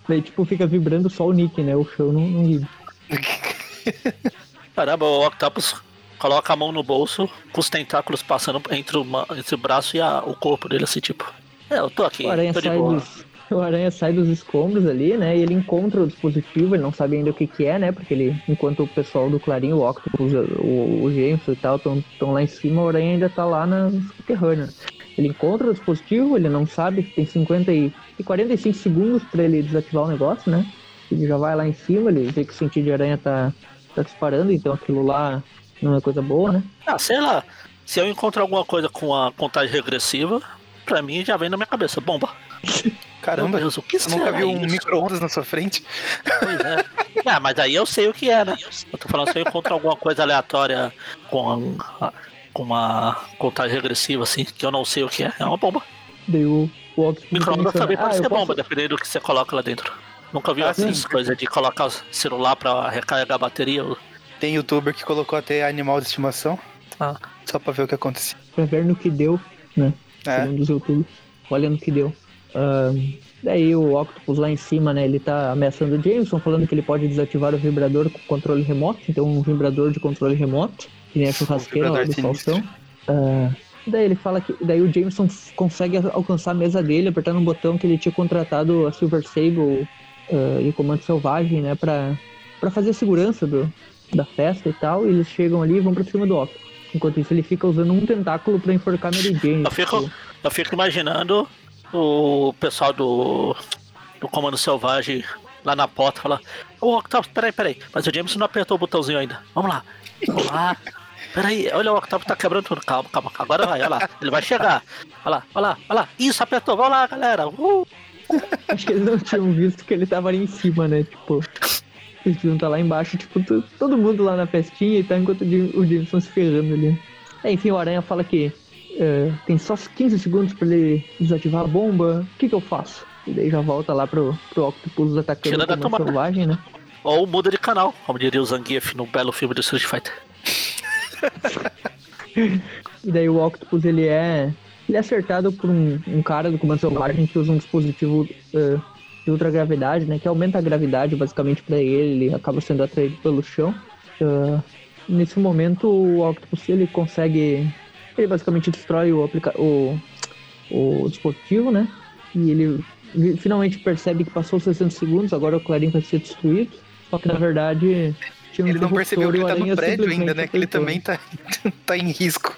Daí, tipo, fica vibrando só o Nick, né? O chão não, não vibra. Caramba, o Octopus coloca a mão no bolso, com os tentáculos passando entre o, entre o braço e a- o corpo dele, assim, tipo. É, eu tô aqui, O Aranha, tô de sai boa. dos, o Aranha sai dos escombros ali, né? E ele encontra o dispositivo, ele não sabe ainda o que que é, né? Porque ele, enquanto o pessoal do Clarim, o Octopus, o, o Jameson e tal, estão lá em cima, o Aranha ainda tá lá na subterrânea. Ele encontra o dispositivo, ele não sabe, tem 50 e, e 45 segundos pra ele desativar o negócio, né? Ele já vai lá em cima, ele vê que o sentido de aranha tá, tá disparando, então aquilo lá não é coisa boa, né? Ah, sei lá. Se eu encontrar alguma coisa com a contagem regressiva, pra mim já vem na minha cabeça. Bomba. Caramba, Deus, o que você nunca viu um micro-ondas na sua frente? Pois é. Ah, mas aí eu sei o que é, né? Eu tô falando se eu encontrar alguma coisa aleatória com, a- com uma contagem regressiva, assim, que eu não sei o que é. É uma bomba. Daí o, o Octopus Micro-ondas também pode "Ah, ser posso- bomba, dependendo do que você coloca lá dentro. Nunca vi Ah, essas sim. coisas de colocar o celular pra recarregar a bateria. Tem youtuber que colocou até animal de estimação. Ah. Só pra ver o que acontecia. pra ver no que deu, né? É. Segundo os YouTube. Olha no que deu. Ahn, daí o Octopus lá em cima, né? Ele tá ameaçando o Jameson, falando que ele pode desativar o vibrador com controle remoto. Então, um vibrador de controle remoto, que nem a churrasqueira lá do Faustão. Ah, daí ele fala que. Daí o Jameson consegue alcançar a mesa dele, apertando um botão que ele tinha contratado a Silver Sable ah, e o Comando Selvagem, né? Pra, pra fazer a segurança do, da festa e tal. E eles chegam ali e vão pra cima do Octopus. Enquanto isso, ele fica usando um tentáculo pra enforcar Mary Jane. Eu fico, tipo, eu fico imaginando o pessoal do, do Comando Selvagem lá na porta falar: Ô Octopus, peraí, peraí, mas o Jameson não apertou o botãozinho ainda. Vamos lá, vamos lá. Peraí, olha o Octopus tá quebrando tudo. Calma, calma, agora vai, olha lá, ele vai chegar. Olha lá, olha lá, olha lá. Isso, apertou, vamos lá, galera. Uh! Acho que eles não tinham visto que ele tava ali em cima, né? Tipo, deviam estar lá embaixo, tipo, to- todo mundo lá na festinha e tá enquanto o Jam- o Jameson se ferrando ali. É, enfim, o Aranha fala que é, tem só 15 segundos pra ele desativar a bomba. O que que eu faço? E daí já volta lá pro, pro Octopus atacando Tira o tomada. selvagem, né? Ou muda de canal, como diria o Zangief no belo filme do Street Fighter. E daí o Octopus, ele é... Ele é acertado por um, um cara do Comando Selvagem que usa um dispositivo eh, de ultragravidade, né? Que aumenta a gravidade, basicamente, pra ele. Ele acaba sendo atraído pelo chão. Ah, nesse momento, o Octopus, ele consegue... Ele basicamente destrói o, aplica o, o dispositivo, né? E ele finalmente percebe que passou 60 segundos, agora o Clarim vai ser destruído. Só que, na verdade... Tinha um Ele não percebeu que ele tá no prédio ainda, né? Que ele também tá, tá em risco.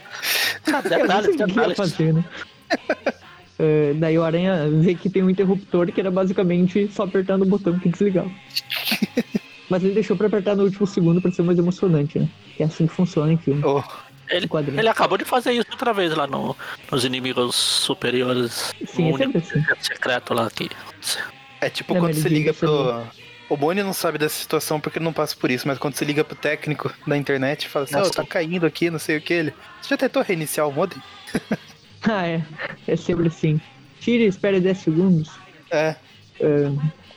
Ah, detalhes, detalhes. fazer, né? É, daí o Aranha vê que tem um interruptor que era basicamente só apertando o botão que desligava. Mas ele deixou pra apertar no último segundo pra ser mais emocionante, né? Que é assim que funciona em filme. Oh, Ele, ele acabou de fazer isso outra vez lá no, nos inimigos superiores. Sim, no é assim. secreto lá que. é tipo É, quando você liga liga pro. O Boni não sabe dessa situação porque ele não passa por isso, mas quando você liga pro técnico da internet e fala assim, ó, Nossa. tá caindo aqui, não sei o que, ele. Você já tentou reiniciar o modem? Ah, é. É sempre assim. Tire e espere 10 segundos. É. É,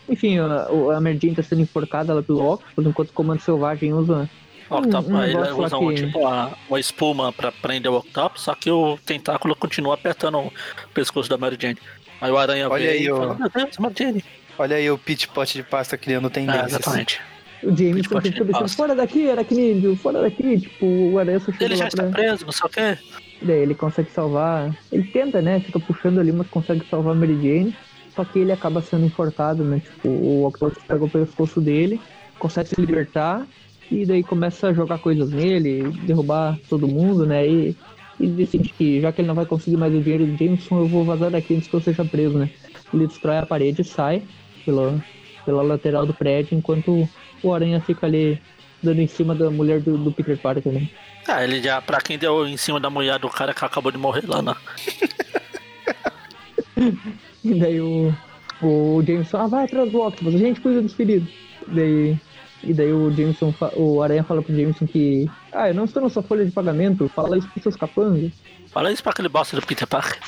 enfim, a, o- a Merdinha tá sendo enforcada lá pelo Octopus, enquanto o Comando Selvagem usa... O Octopus, um ele negócio lá usa um, que- tipo uma, uma espuma pra prender o Octopus, só que o tentáculo continua apertando o pescoço da Mary Jane. Aí o aranha Olha aí, e ó. fala, meu Deus, Mary Jane. Olha aí o pit pot de pasta criando É, tendências. exatamente. O pode fica pensando, passa. fora daqui, aracnídeo, fora daqui. Tipo, o Aranha só Ele já lá está pra... preso, não sei o quê. Daí ele consegue salvar. Ele tenta, né? Fica puxando ali, mas consegue salvar a Mary Jane. Só que ele acaba sendo enforcado, né? Tipo, o Octopus pega o pescoço dele, consegue se libertar. E daí começa a jogar coisas nele, derrubar todo mundo, né? E, e decide que já que ele não vai conseguir mais o dinheiro do Jameson, eu vou vazar daqui antes que eu seja preso, né? Ele destrói a parede e sai pela, pela lateral do prédio, enquanto o Aranha fica ali dando em cima da mulher do, do Peter Parker, né? Ah, ele já, pra quem deu em cima da mulher do cara que acabou de morrer lá, né? E daí o, o Jameson, ah, vai atrás do Octopus, a gente cuida dos feridos. Daí E daí o Jameson, o Aranha fala pro Jameson que. Ah, eu não estou na sua folha de pagamento, fala isso pros seus capangas. Fala isso pra aquele bosta do Peter Parker.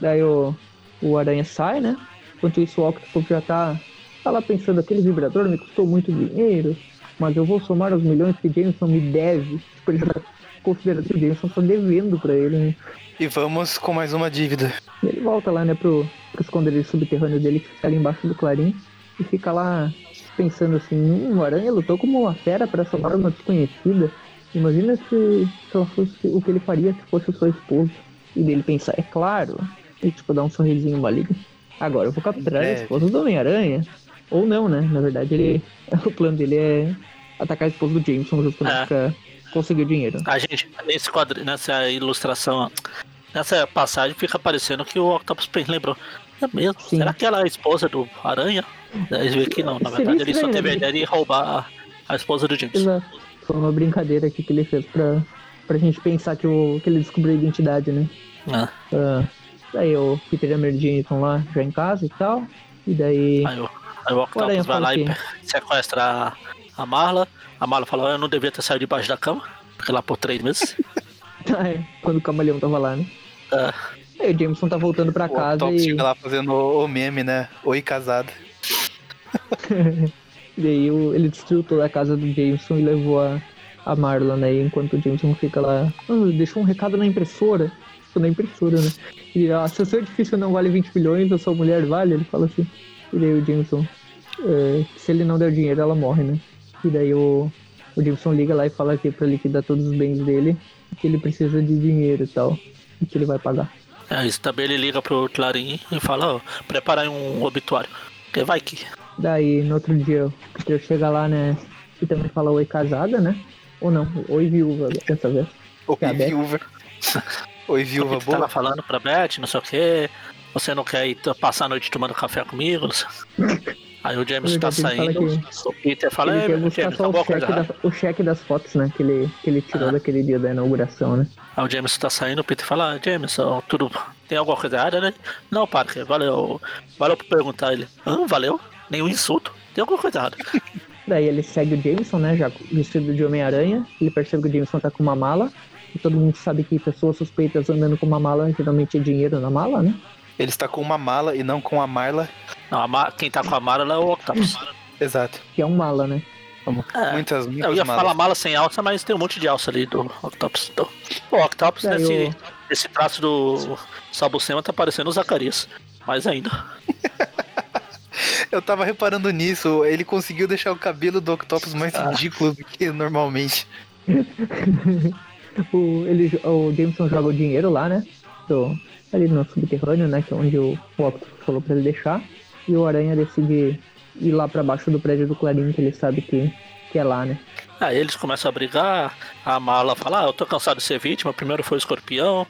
Daí o, o Aranha sai, né? Enquanto isso o Octopus já tá, tá lá pensando, aquele vibrador me custou muito dinheiro, mas eu vou somar os milhões que Jameson me deve. Tipo, ele já tá considerando que o Jameson tá devendo pra ele, né? E vamos com mais uma dívida. E ele volta lá, né, pro, pro esconderijo subterrâneo dele, que fica ali embaixo do clarim, e fica lá pensando assim, hum, o Aranha lutou como uma fera para salvar uma desconhecida. Imagina se, se ela fosse o que ele faria se fosse o seu esposo. E dele pensar, é claro. E tipo, dar um sorrisinho maligno. Agora eu vou capturar a Breve. esposa do Homem-Aranha. Ou não, né? Na verdade, ele. O plano dele é atacar a esposa do Jameson justamente É. pra conseguir o dinheiro. A gente, nesse quadro, nessa ilustração, nessa passagem, fica parecendo que o Octopus Pen lembrou. É mesmo? Sim. Será que ela é a esposa do Aranha? Daí vê que não, na Seria verdade ele só teve a né? ideia de roubar a, a esposa do James. Exato. Foi uma brincadeira aqui que ele fez pra, pra gente pensar que, o, que ele descobriu a identidade, né? Ah, Ah, daí o Peter e a Mary Jane estão lá já em casa e tal. E daí. aí, o, aí o Octopus vai lá e que- pe- sequestra a, Marla. A Marla fala, eu não devia ter saído debaixo da cama. Fiquei lá por três meses. Ah, é, quando o camaleão tava lá, né? Ah, Aí o Jameson tá voltando pra O casa Octopus e. chega lá fazendo o o meme, né? Oi, casado. E aí o- ele destruiu toda a casa do Jameson e levou a, a Marla, né? Enquanto o Jameson fica lá, ah, deixou um recado na impressora. Na impressora, né? E ah, se o seu edifício não vale 20 milhões, a sua mulher vale, ele fala assim. E daí o Jameson, é, se ele não der dinheiro, ela morre, né? E daí o, o Jameson liga lá e fala que pra liquidar todos os bens dele, que ele precisa de dinheiro e tal. E que ele vai pagar. é isso também ele liga pro Clarim e fala, ó, prepara aí um obituário. Porque vai que. Daí, no outro dia, o Peter chega lá, né? E também fala oi casada, né? Ou não, oi viúva dessa vez. Oi, É viúva. Oi, viúva tu tava boa. falando pra Beth, não sei o que. Você não quer ir passar a noite tomando café comigo? Não sei. Aí o James tá saindo. O Peter fala, ele "Ei, quer buscar James, tá o cheque, da- errada." o cheque das fotos, né? Que ele, que ele tirou Ah. daquele dia da inauguração, né? Aí o James tá saindo, o Peter fala, ah, James, tudo. Tem alguma coisa errada, né? Não, Parker, valeu. Valeu por perguntar ele. Ah, valeu? Nenhum insulto. Tem alguma coisa errada. Daí ele segue o Jameson, né? Já vestido de Homem-Aranha. Ele percebe que o Jameson tá com uma mala. E todo mundo sabe que pessoas suspeitas andando com uma mala geralmente é dinheiro na mala, né? Ele está com uma mala e não com a Marla. Não, a Ma- quem tá com a mala é o Octopus. Exato. Que é um mala, né? É, Muitas, muitas Eu ia malas. falar mala sem alça, mas tem um monte de alça ali do Octopus. Então, o Octopus, Daí nesse, o- nesse traço do Sabucema, tá parecendo o Zacarias. Mais ainda. Eu tava reparando nisso. Ele conseguiu deixar o cabelo do Octopus mais Ah. ridículo do que normalmente. o, ele, o Jameson joga o dinheiro lá, né? Do, ali no subterrâneo, né? Que é onde o, o Octopus falou pra ele deixar. E o Aranha decide ir lá pra baixo do prédio do Clarim, que ele sabe que, que é lá, né? Aí eles começam a brigar, a mala fala, ah, eu tô cansado de ser vítima, primeiro foi o escorpião,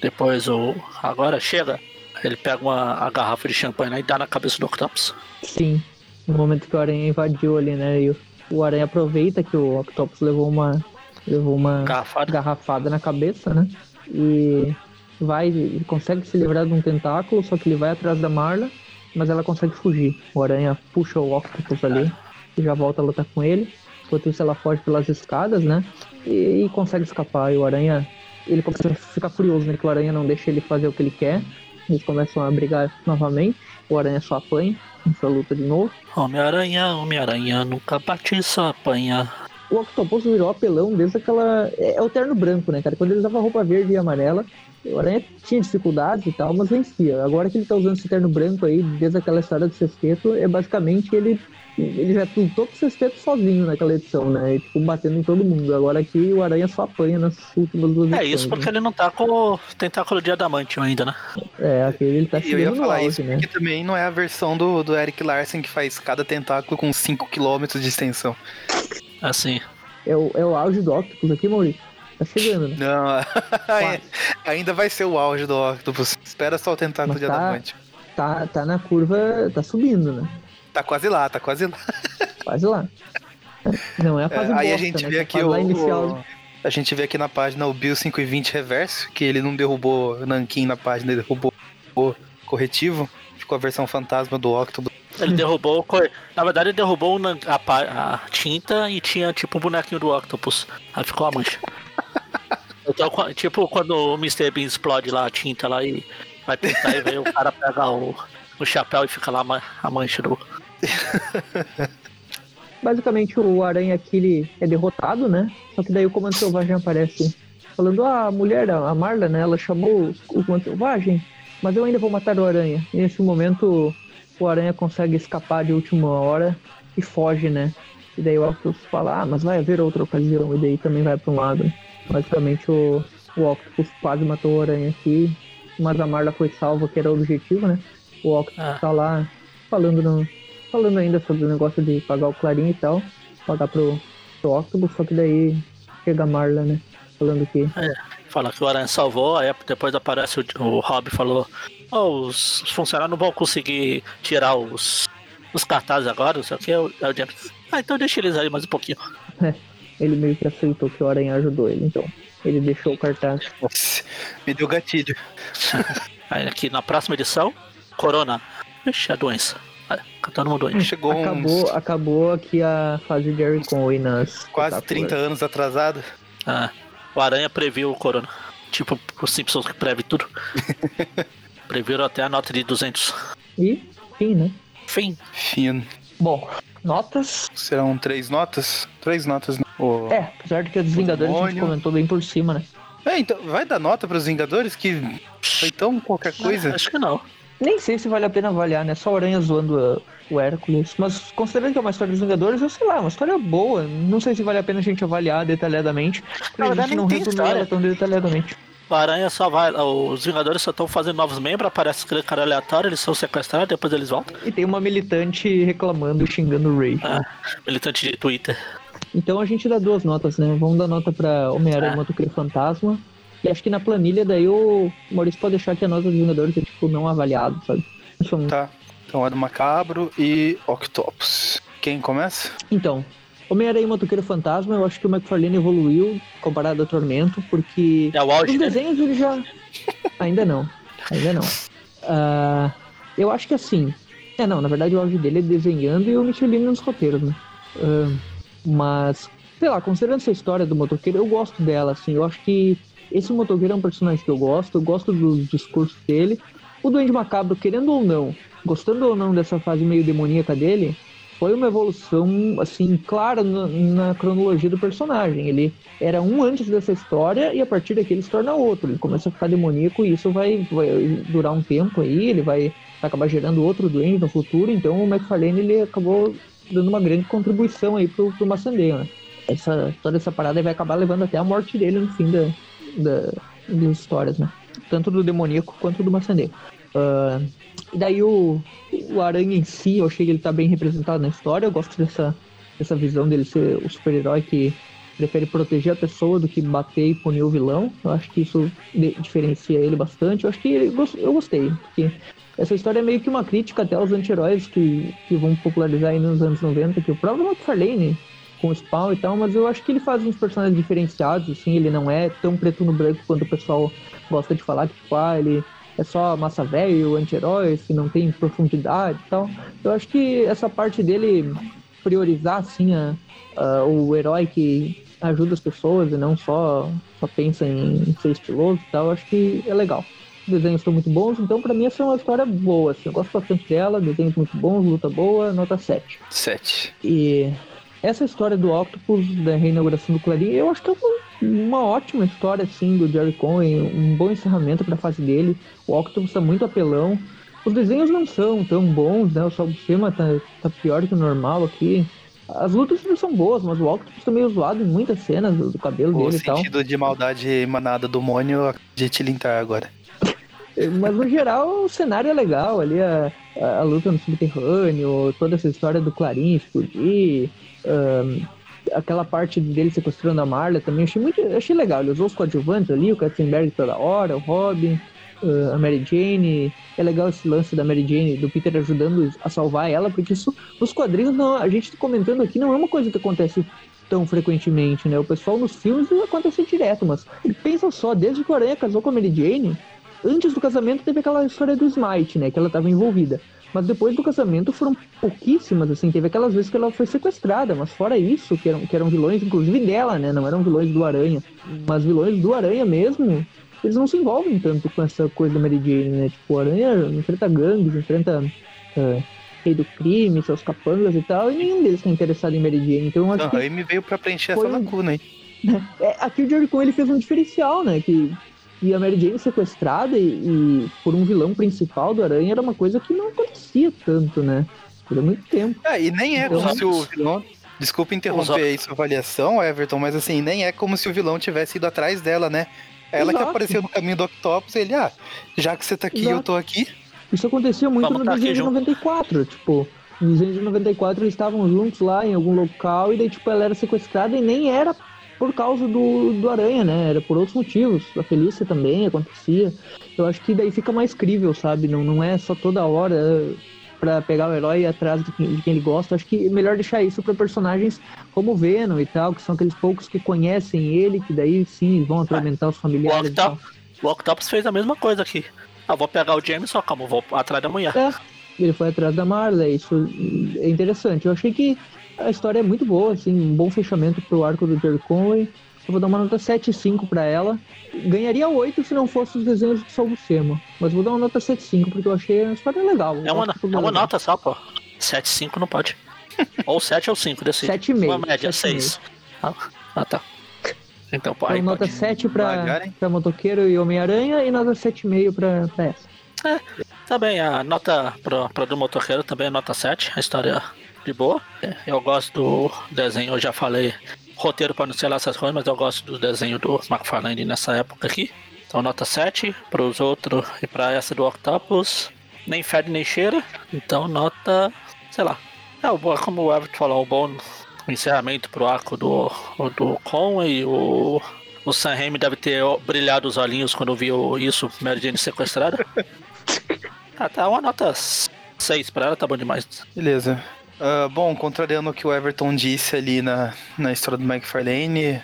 depois o. Agora chega. Ele pega uma a garrafa de champanhe lá e dá na cabeça do Octopus. Sim. No momento que o Aranha invadiu ali, né? E o, o Aranha aproveita que o Octopus levou uma. Levou uma Garrafada. garrafada na cabeça, né? E vai, ele consegue se livrar de um tentáculo, só que ele vai atrás da Marla, mas ela consegue fugir. O Aranha puxa o Octopus ali e já volta a lutar com ele. Enquanto isso ela foge pelas escadas, né? E, e consegue escapar. E o Aranha, ele começa a ficar furioso, né? Que o Aranha não deixa ele fazer o que ele quer. Eles começam a brigar novamente. O Aranha só apanha, essa luta de novo. Homem-Aranha, Homem-Aranha, nunca bate, só apanha. O Octopus virou apelão desde aquela. É, é o terno branco, né, cara? Quando ele usava roupa verde e amarela, o Aranha tinha dificuldades e tal, mas vencia. Agora que ele tá usando esse terno branco aí, desde aquela história do sexteto, é basicamente ele. Ele já lutou com o sexteto sozinho naquela edição, né? E, tipo, batendo em todo mundo. Agora aqui o Aranha só apanha nas últimas duas É edições. isso porque né? ele não tá com o tentáculo de adamantio ainda, né? É, aqui ele tá E no falar auge, isso né? porque também não é a versão do, do Eric Larsen que faz cada tentáculo com 5km de extensão. Assim. É o, é o auge do Octopus aqui, Maurício. Tá chegando, né? Não, ainda vai ser o auge do Octopus. Espera só o tentáculo de tá- adamante. Tá, tá na curva, tá subindo, né? Tá quase lá, tá quase lá. Quase lá. Não é a É, fase aí a gente né? vê é aqui o, inicial. o- A gente vê aqui na página o Bill 520 reverso, que ele não derrubou Nankin na página, ele derrubou o corretivo. Ficou a versão fantasma do Octopus Ele derrubou. Na verdade, ele derrubou a, a, tinta e tinha tipo um bonequinho do Octopus. Aí ficou a mancha. Então, tipo, quando o Mr. Bean explode lá a tinta lá e vai pintar e vem o cara pega o, o chapéu e fica lá a mancha do. Basicamente o Aranha aqui ele é derrotado, né? Só que daí o Comando Selvagem aparece falando, ah, a mulher, a Marla, né? Ela chamou o Comando Selvagem, mas eu ainda vou matar o Aranha. E nesse momento o Aranha consegue escapar de última hora e foge, né? E daí o Octopus fala, ah, mas vai haver outra ocasião, e daí também vai para um lado. Basicamente o, o Octopus quase matou o Aranha aqui, mas a Marla foi salva, que era o objetivo, né? O Octopus ah. tá lá falando, no, falando ainda sobre o negócio de pagar o Clarim e tal, pagar pro, pro Octopus, só que daí chega a Marla, né? Falando que. É, fala que o Aranha salvou, aí depois aparece o, o Rob falou: oh, os funcionários não vão conseguir tirar os, os cartazes agora, não sei o que. Aí o James, ah, então deixa eles aí mais um pouquinho. É, ele meio que aceitou que o Aranha ajudou ele, então. Ele deixou o cartaz. Nossa, me deu gatilho. aí aqui na próxima edição, Corona. Ixi, a doença. Todo mundo doente. Chegou acabou, uns... acabou aqui a fase de Jerry Conway nas. Quase 30 anos atrasado. Ah, o Aranha previu o Corona. Tipo, os Simpsons que prevê tudo. Previram até a nota de 200. E fim, né? Fim. Fim. Bom, notas. Serão três notas? Três notas, né? O... É, apesar de que os Vingadores a gente comentou bem por cima, né? É, então, vai dar nota para os Vingadores que foi tão qualquer coisa? Não, acho que não. Nem sei se vale a pena avaliar, né? Só Aranha zoando uh, o Hércules. Mas considerando que é uma história dos Vingadores, eu sei lá, uma história boa. Não sei se vale a pena a gente avaliar detalhadamente. Porque a gente não resumiu ela tão detalhadamente. Aranha só vai. Os Vingadores só estão fazendo novos membros, aparece aquele cara aleatório, eles são sequestrados, depois eles voltam. E tem uma militante reclamando, xingando o Ray. Ah, militante de Twitter. Então a gente dá duas notas, né? Vamos dar nota pra Homem-Aranha é. Motoqueiro Fantasma. E acho que na planilha daí o Maurício pode deixar que a nota dos Vingadores é tipo não avaliado, sabe? Tá. Então é do Macabro e Octopus. Quem começa? Então, Homem-Aranha e Motoqueiro Fantasma, eu acho que o McFarlane evoluiu comparado ao Tormento, porque é o auge, os desenhos ele já. ainda não. Ainda não. Uh, eu acho que assim. É, não, na verdade o auge dele é desenhando e o Michelin nos roteiros, né? Uh, mas, sei lá, considerando essa história do motoqueiro, eu gosto dela, assim. Eu acho que esse motoqueiro é um personagem que eu gosto, eu gosto dos discursos dele. O Duende Macabro, querendo ou não, gostando ou não dessa fase meio demoníaca dele, foi uma evolução, assim, clara na, na, cronologia do personagem. Ele era um antes dessa história e a partir daqui ele se torna outro. Ele começa a ficar demoníaco e isso vai, vai durar um tempo aí, ele vai acabar gerando outro doente no futuro. Então o McFarlane ele acabou dando uma grande contribuição aí pro, pro Maçandeio, né? Essa, toda essa parada vai acabar levando até a morte dele no fim da, da, das histórias, né? Tanto do demoníaco quanto do Maçandeio. Uh, e daí o, o Aranha em si, eu achei que ele tá bem representado na história. Eu gosto dessa, dessa visão dele ser o super-herói que prefere proteger a pessoa do que bater e punir o vilão. Eu acho que isso diferencia ele bastante. Eu acho que ele, eu gostei, porque essa história é meio que uma crítica até aos anti-heróis que, que vão popularizar aí nos anos 90, que o próprio McFarlane com o Spawn e tal, mas eu acho que ele faz uns personagens diferenciados, assim, ele não é tão preto no branco quanto o pessoal gosta de falar, tipo, ah, ele é só massa velho, anti-herói, que não tem profundidade e tal. Eu acho que essa parte dele priorizar assim a, a, o herói que ajuda as pessoas e não só, só pensa em ser estiloso e tal, eu acho que é legal. Os desenhos estão muito bons, então para mim essa é uma história boa, assim, eu gosto bastante dela, desenhos muito bons, luta boa, nota 7. 7. E essa história do Octopus, da reinauguração do Clarim, eu acho que é uma uma ótima história, assim, do Jerry Cohen, um bom encerramento para a fase dele. O Octopus tá muito apelão. Os desenhos não são tão bons, né? O Salbucema tá, tá pior que o normal aqui. As lutas são boas, mas o Octopus tá meio zoado em muitas cenas do, cabelo o dele e tal. O sentido de maldade emanada do Mônio de tilintar agora. Mas no geral o cenário é legal ali, a, a, a, luta no subterrâneo, toda essa história do Clarim explodir. Um, aquela parte dele sequestrando a Marla também achei muito achei legal. Ele usou os coadjuvantes ali, o Katzenberg toda hora, o Robin, a Mary Jane. É legal esse lance da Mary Jane, do Peter ajudando a salvar ela, porque isso nos quadrinhos, não, a gente comentando aqui, não é uma coisa que acontece tão frequentemente, né? O pessoal nos filmes acontece direto, mas pensa só, desde que o Aranha casou com a Mary Jane, antes do casamento teve aquela história do Smite, né? Que ela estava envolvida. Mas depois do casamento foram pouquíssimas, assim. Teve aquelas vezes que ela foi sequestrada, mas fora isso, que eram, que eram vilões, inclusive dela, né? Não eram vilões do Aranha. Mas vilões do Aranha mesmo, eles não se envolvem tanto com essa coisa da Mary Jane, né? Tipo, o Aranha enfrenta gangues, enfrenta uh, rei do crime, seus capangas e tal, e nenhum deles tá interessado em Mary Jane. Então eu acho Não, que aí me veio pra preencher foi essa lacuna aí. é, aqui o Jericho ele fez um diferencial, né? Que, que a Mary Jane sequestrada e, e por um vilão principal do Aranha era uma coisa que não acontecia tanto, né? Por muito tempo. É, e nem é Então, como se o vilão. Desculpa interromper aí sua avaliação, Everton, mas assim, nem é como se o vilão tivesse ido atrás dela, né? Ela que Exato. apareceu no caminho do Octopus, ele, ah, já que você tá aqui, eu Exato. tô aqui. Isso acontecia muito Vamos no tá desenho de junto. 94, tipo, no desenho de 94 eles estavam juntos lá em algum local e daí, tipo, ela era sequestrada e nem era por causa do, do Aranha, né? Era por outros motivos. A Felícia também acontecia. Eu acho que daí fica mais crível, sabe? Não, não é só toda hora eh, pra pegar o herói atrás de quem, de quem ele gosta. Acho que é melhor deixar isso pra personagens como o Venom e tal, que são aqueles poucos que conhecem ele, que daí sim vão atormentar os O familiares tal. Octopus, o Octopus fez a mesma coisa aqui. Ah, vou pegar o James, só calma, vou atrás da mulher. É, ele foi atrás da Marla, isso é interessante. Eu achei que a história é muito boa, assim, um bom fechamento pro arco do Jerry Conway. Eu vou dar uma nota 7,5 pra ela. Ganharia 8 se não fosse os desenhos do Sol Buscema. Mas vou dar uma nota 7,5 porque eu achei a história legal. É uma, é uma nota só, pô. 7, 5 não pode. ou 7 ou 5, decide. 7,5, Uma média, 7,5. 6. Ah, ah, tá. Então, pô, Então, aí nota pode. 7 pra, pra Motoqueiro e Homem-Aranha e nota 7,5 pra, pra essa. Também a nota pro, pro do motoqueiro também é nota 7, a história de boa. É, Eu gosto do desenho, eu já falei, roteiro para não ser lá essas coisas, mas eu gosto do desenho do McFarlane nessa época aqui. Então nota 7 pros outros e pra essa do Octopus. Nem fede nem cheira. Então nota, sei lá. É o bom, como o Everton falou, um bom encerramento pro arco do, do Conway. O, o Sam Raimi deve ter brilhado os olhinhos quando viu isso, Mary Jane sequestrada. Ah, tá uma nota 6 pra ela, tá bom demais. Beleza. Ah, bom, contrariando o que o Everton disse ali na, na história do McFarlane,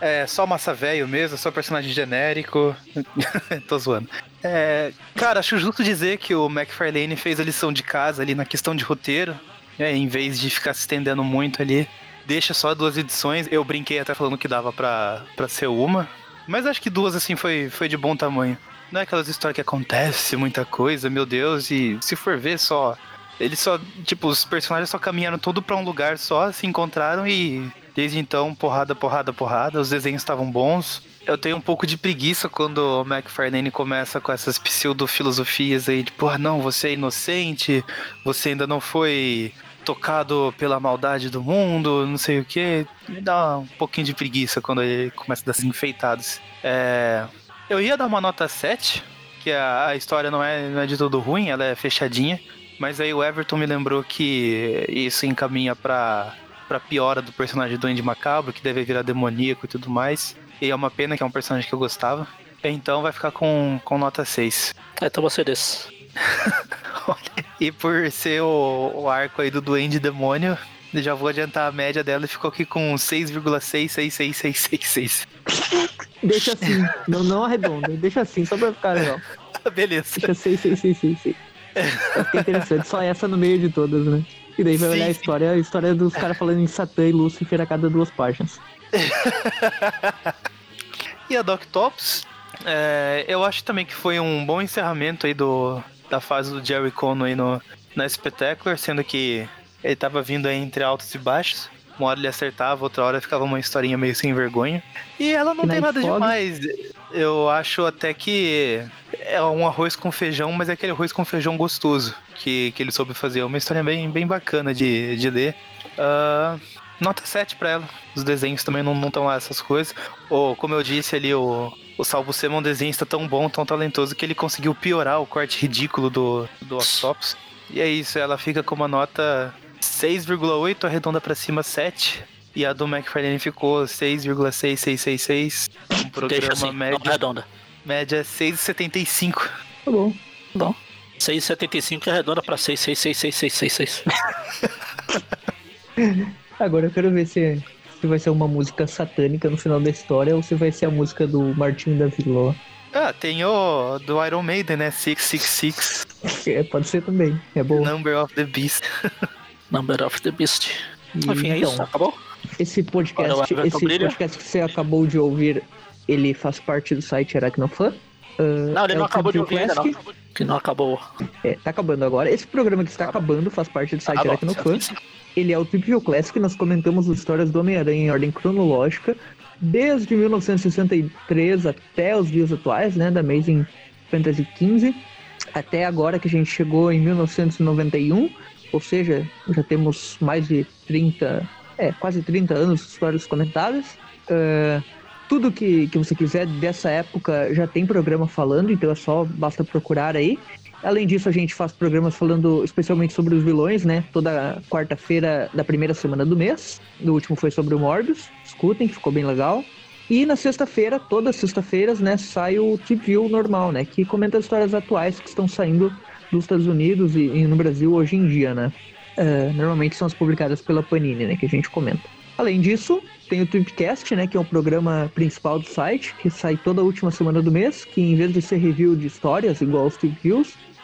é só massa velho mesmo, só personagem genérico. Tô zoando. É, cara, acho justo dizer que o McFarlane fez a lição de casa ali na questão de roteiro, né, em vez de ficar se estendendo muito ali. Deixa só duas edições. Eu brinquei até falando que dava pra, pra ser uma. Mas acho que duas, assim, foi, foi de bom tamanho. Não é aquelas histórias que acontece muita coisa, meu Deus, e se for ver só. Eles só, tipo, os personagens só caminharam todo pra um lugar só, se encontraram e desde então, porrada, porrada, porrada. Os desenhos estavam bons. Eu tenho um pouco de preguiça quando o McFarlane começa com essas pseudo-filosofias aí, tipo, ah, não, você é inocente, você ainda não foi tocado pela maldade do mundo, não sei o que. Me dá um pouquinho de preguiça quando ele começa a dar enfeitados. É... Eu ia dar uma nota 7, que a, a história não é, não é de todo ruim, ela é fechadinha. Mas aí o Everton me lembrou que isso encaminha pra, pra piora do personagem do Andy Macabro, que deve virar demoníaco e tudo mais. E é uma pena que é um personagem que eu gostava. Então vai ficar com, com nota 6. É, então você desse. E por ser o, o arco aí do Duende Demônio, já vou adiantar a média dela e ficou aqui com 6,66666. Deixa assim, não, não arredonda, deixa assim, só pra ficar legal. Beleza. Deixa 6, 6, 6, 6, 6. Vai ficar interessante, só essa no meio de todas, né? E daí vai Sim, olhar a história, a história dos caras falando em Satã e Lúcifer a cada duas páginas. E a Doctops, é, eu acho também que foi um bom encerramento aí do, da fase do Jerry Conway no, na Spectacular, sendo que ele tava vindo aí entre altos e baixos. Uma hora ele acertava, outra hora ficava uma historinha meio sem vergonha. E ela não Que tem nada fog. demais. Eu acho até que é um arroz com feijão, mas é aquele arroz com feijão gostoso que, que ele soube fazer. É uma história bem, bem bacana de, de ler. Ah, nota 7 pra ela. Os desenhos também não estão lá essas coisas. Ou, como eu disse ali, o, o Salvo Sema é um desenhista tão bom, tão talentoso, que ele conseguiu piorar o corte ridículo do, do Octopus. E é isso, ela fica com uma nota 6,8, arredonda pra cima 7. E a do McFarlane ficou 6,6666. Um programa assim, média, redonda. média 6,75. Tá bom. Bom. 6,75 é redonda pra 6, 6, 6, 6, 6, 6, 6. Agora eu quero ver se, se vai ser uma música satânica no final da história ou se vai ser a música do Martinho da Vila. Ah, tem o do Iron Maiden, né? 666. É, pode ser também. É boa. Number of the Beast. Number of the Beast. E, Enfim, é então, isso. Acabou? Esse podcast, Agora esse podcast que você acabou de ouvir, ele faz parte do site Aracnofan. Ah, Não, ele é não o acabou de ouvir ainda, não. Classic. Que não acabou. É, tá acabando agora. Esse programa que está acabando faz parte do site. Aracnofan. Ele é o Trip View Classic, nós comentamos as histórias do Homem-Aranha em ordem cronológica, desde 1963 até os dias atuais, né, da Amazing Fantasy XV, até agora que a gente chegou em 1991, ou seja, já temos mais de 30, é, quase 30 anos de histórias comentadas. Ah, tudo que, que você quiser dessa época já tem programa falando, então é só basta procurar aí. Além disso, a gente faz programas falando especialmente sobre os vilões, né? Toda quarta-feira da primeira semana do mês. O último foi sobre o Morbius. Escutem, ficou bem legal. E na sexta-feira, todas as sextas-feiras, né, sai o Tip View normal, né? Que comenta as histórias atuais que estão saindo dos Estados Unidos e, e no Brasil hoje em dia, né? Ah, normalmente são as publicadas pela Panini, né? Que a gente comenta. Além disso, tem o Tripcast, né, que é o programa principal do site, que sai toda a última semana do mês, que em vez de ser review de histórias, igual os Trip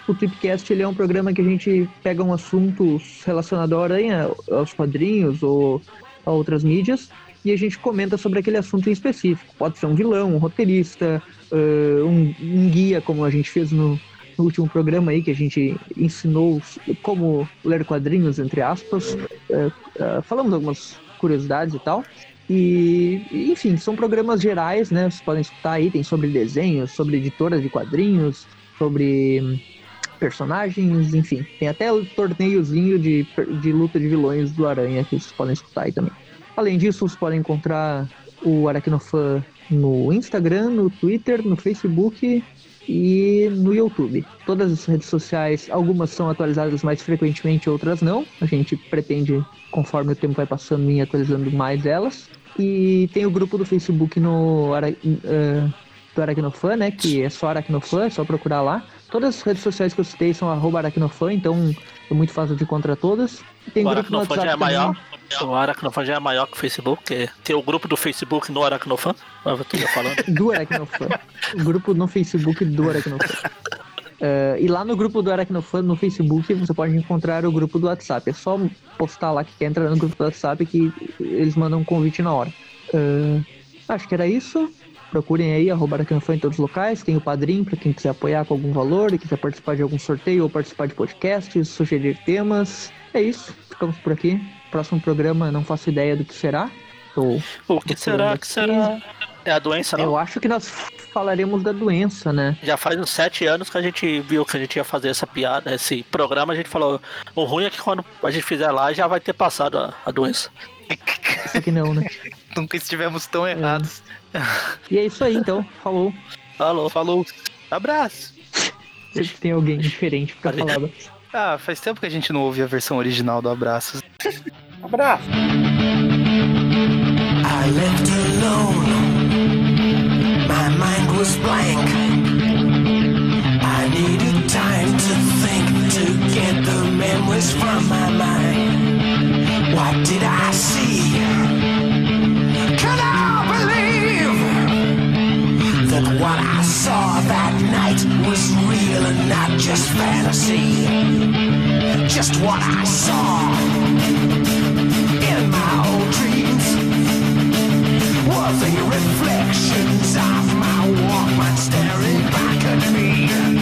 o Tripcast ele é um programa que a gente pega um assunto relacionado à aranha, aos quadrinhos ou a outras mídias, e a gente comenta sobre aquele assunto em específico. Pode ser um vilão, um roteirista, ah, um, um guia, como a gente fez no, no último programa aí, que a gente ensinou como ler quadrinhos, entre aspas. Ah, ah, falamos algumas curiosidades e tal. E, e, enfim, são programas gerais, né? Vocês podem escutar aí, tem sobre desenhos, sobre editoras de quadrinhos, sobre hum, personagens, enfim. Tem até o torneiozinho de, de luta de vilões do Aranha que vocês podem escutar aí também. Além disso, vocês podem encontrar o Aracnofan no Instagram, no Twitter, no Facebook e no YouTube. Todas as redes sociais, algumas são atualizadas mais frequentemente, outras não. A gente pretende, conforme o tempo vai passando, ir atualizando mais elas. E tem o grupo do Facebook no eh, do Aracnofan, né? Que é só Aracnofan, é só procurar lá. Todas as redes sociais que eu citei são arroba Aracnofan, então é muito fácil de encontrar todas. Tem O grupo no Aracnofan já WhatsApp é maior. também. O Aracnofan já é maior que o Facebook. que Tem o grupo do Facebook no Aracnofan. Eu tô falando. do Aracnofan. O grupo no Facebook do Aracnofan. Eh, e lá no grupo do Aracnofan no Facebook você pode encontrar o grupo do WhatsApp. É só postar lá que quer entrar no grupo do WhatsApp que eles mandam um convite na hora. Eh, acho que era isso. Procurem aí, arroba Aracnofan em todos os locais. Tem o Padrim para quem quiser apoiar com algum valor e quiser participar de algum sorteio ou participar de podcasts, sugerir temas. É isso. Ficamos por aqui. Próximo programa, não faço ideia do que será. Tô O que será? que será? É a doença, não? Eu acho que nós falaremos da doença, né? Já faz uns sete anos que a gente viu que a gente ia fazer essa piada, esse programa, a gente falou, o ruim é que quando a gente fizer lá já vai ter passado a, a doença. Só que não, né? Nunca estivemos tão errados. E é isso aí, então. Falou. Falou. Falou. Abraço. Sempre tem alguém diferente pra falar. Ah, faz tempo que a gente não ouve a versão original do Abraços. Abraço. I left alone. My mind was blank. I needed time to think to get the memories from my mind. What did I see? That what I saw that night was real and not just fantasy? Just what I saw in my old dreams were the reflections of my Walkman staring back at me.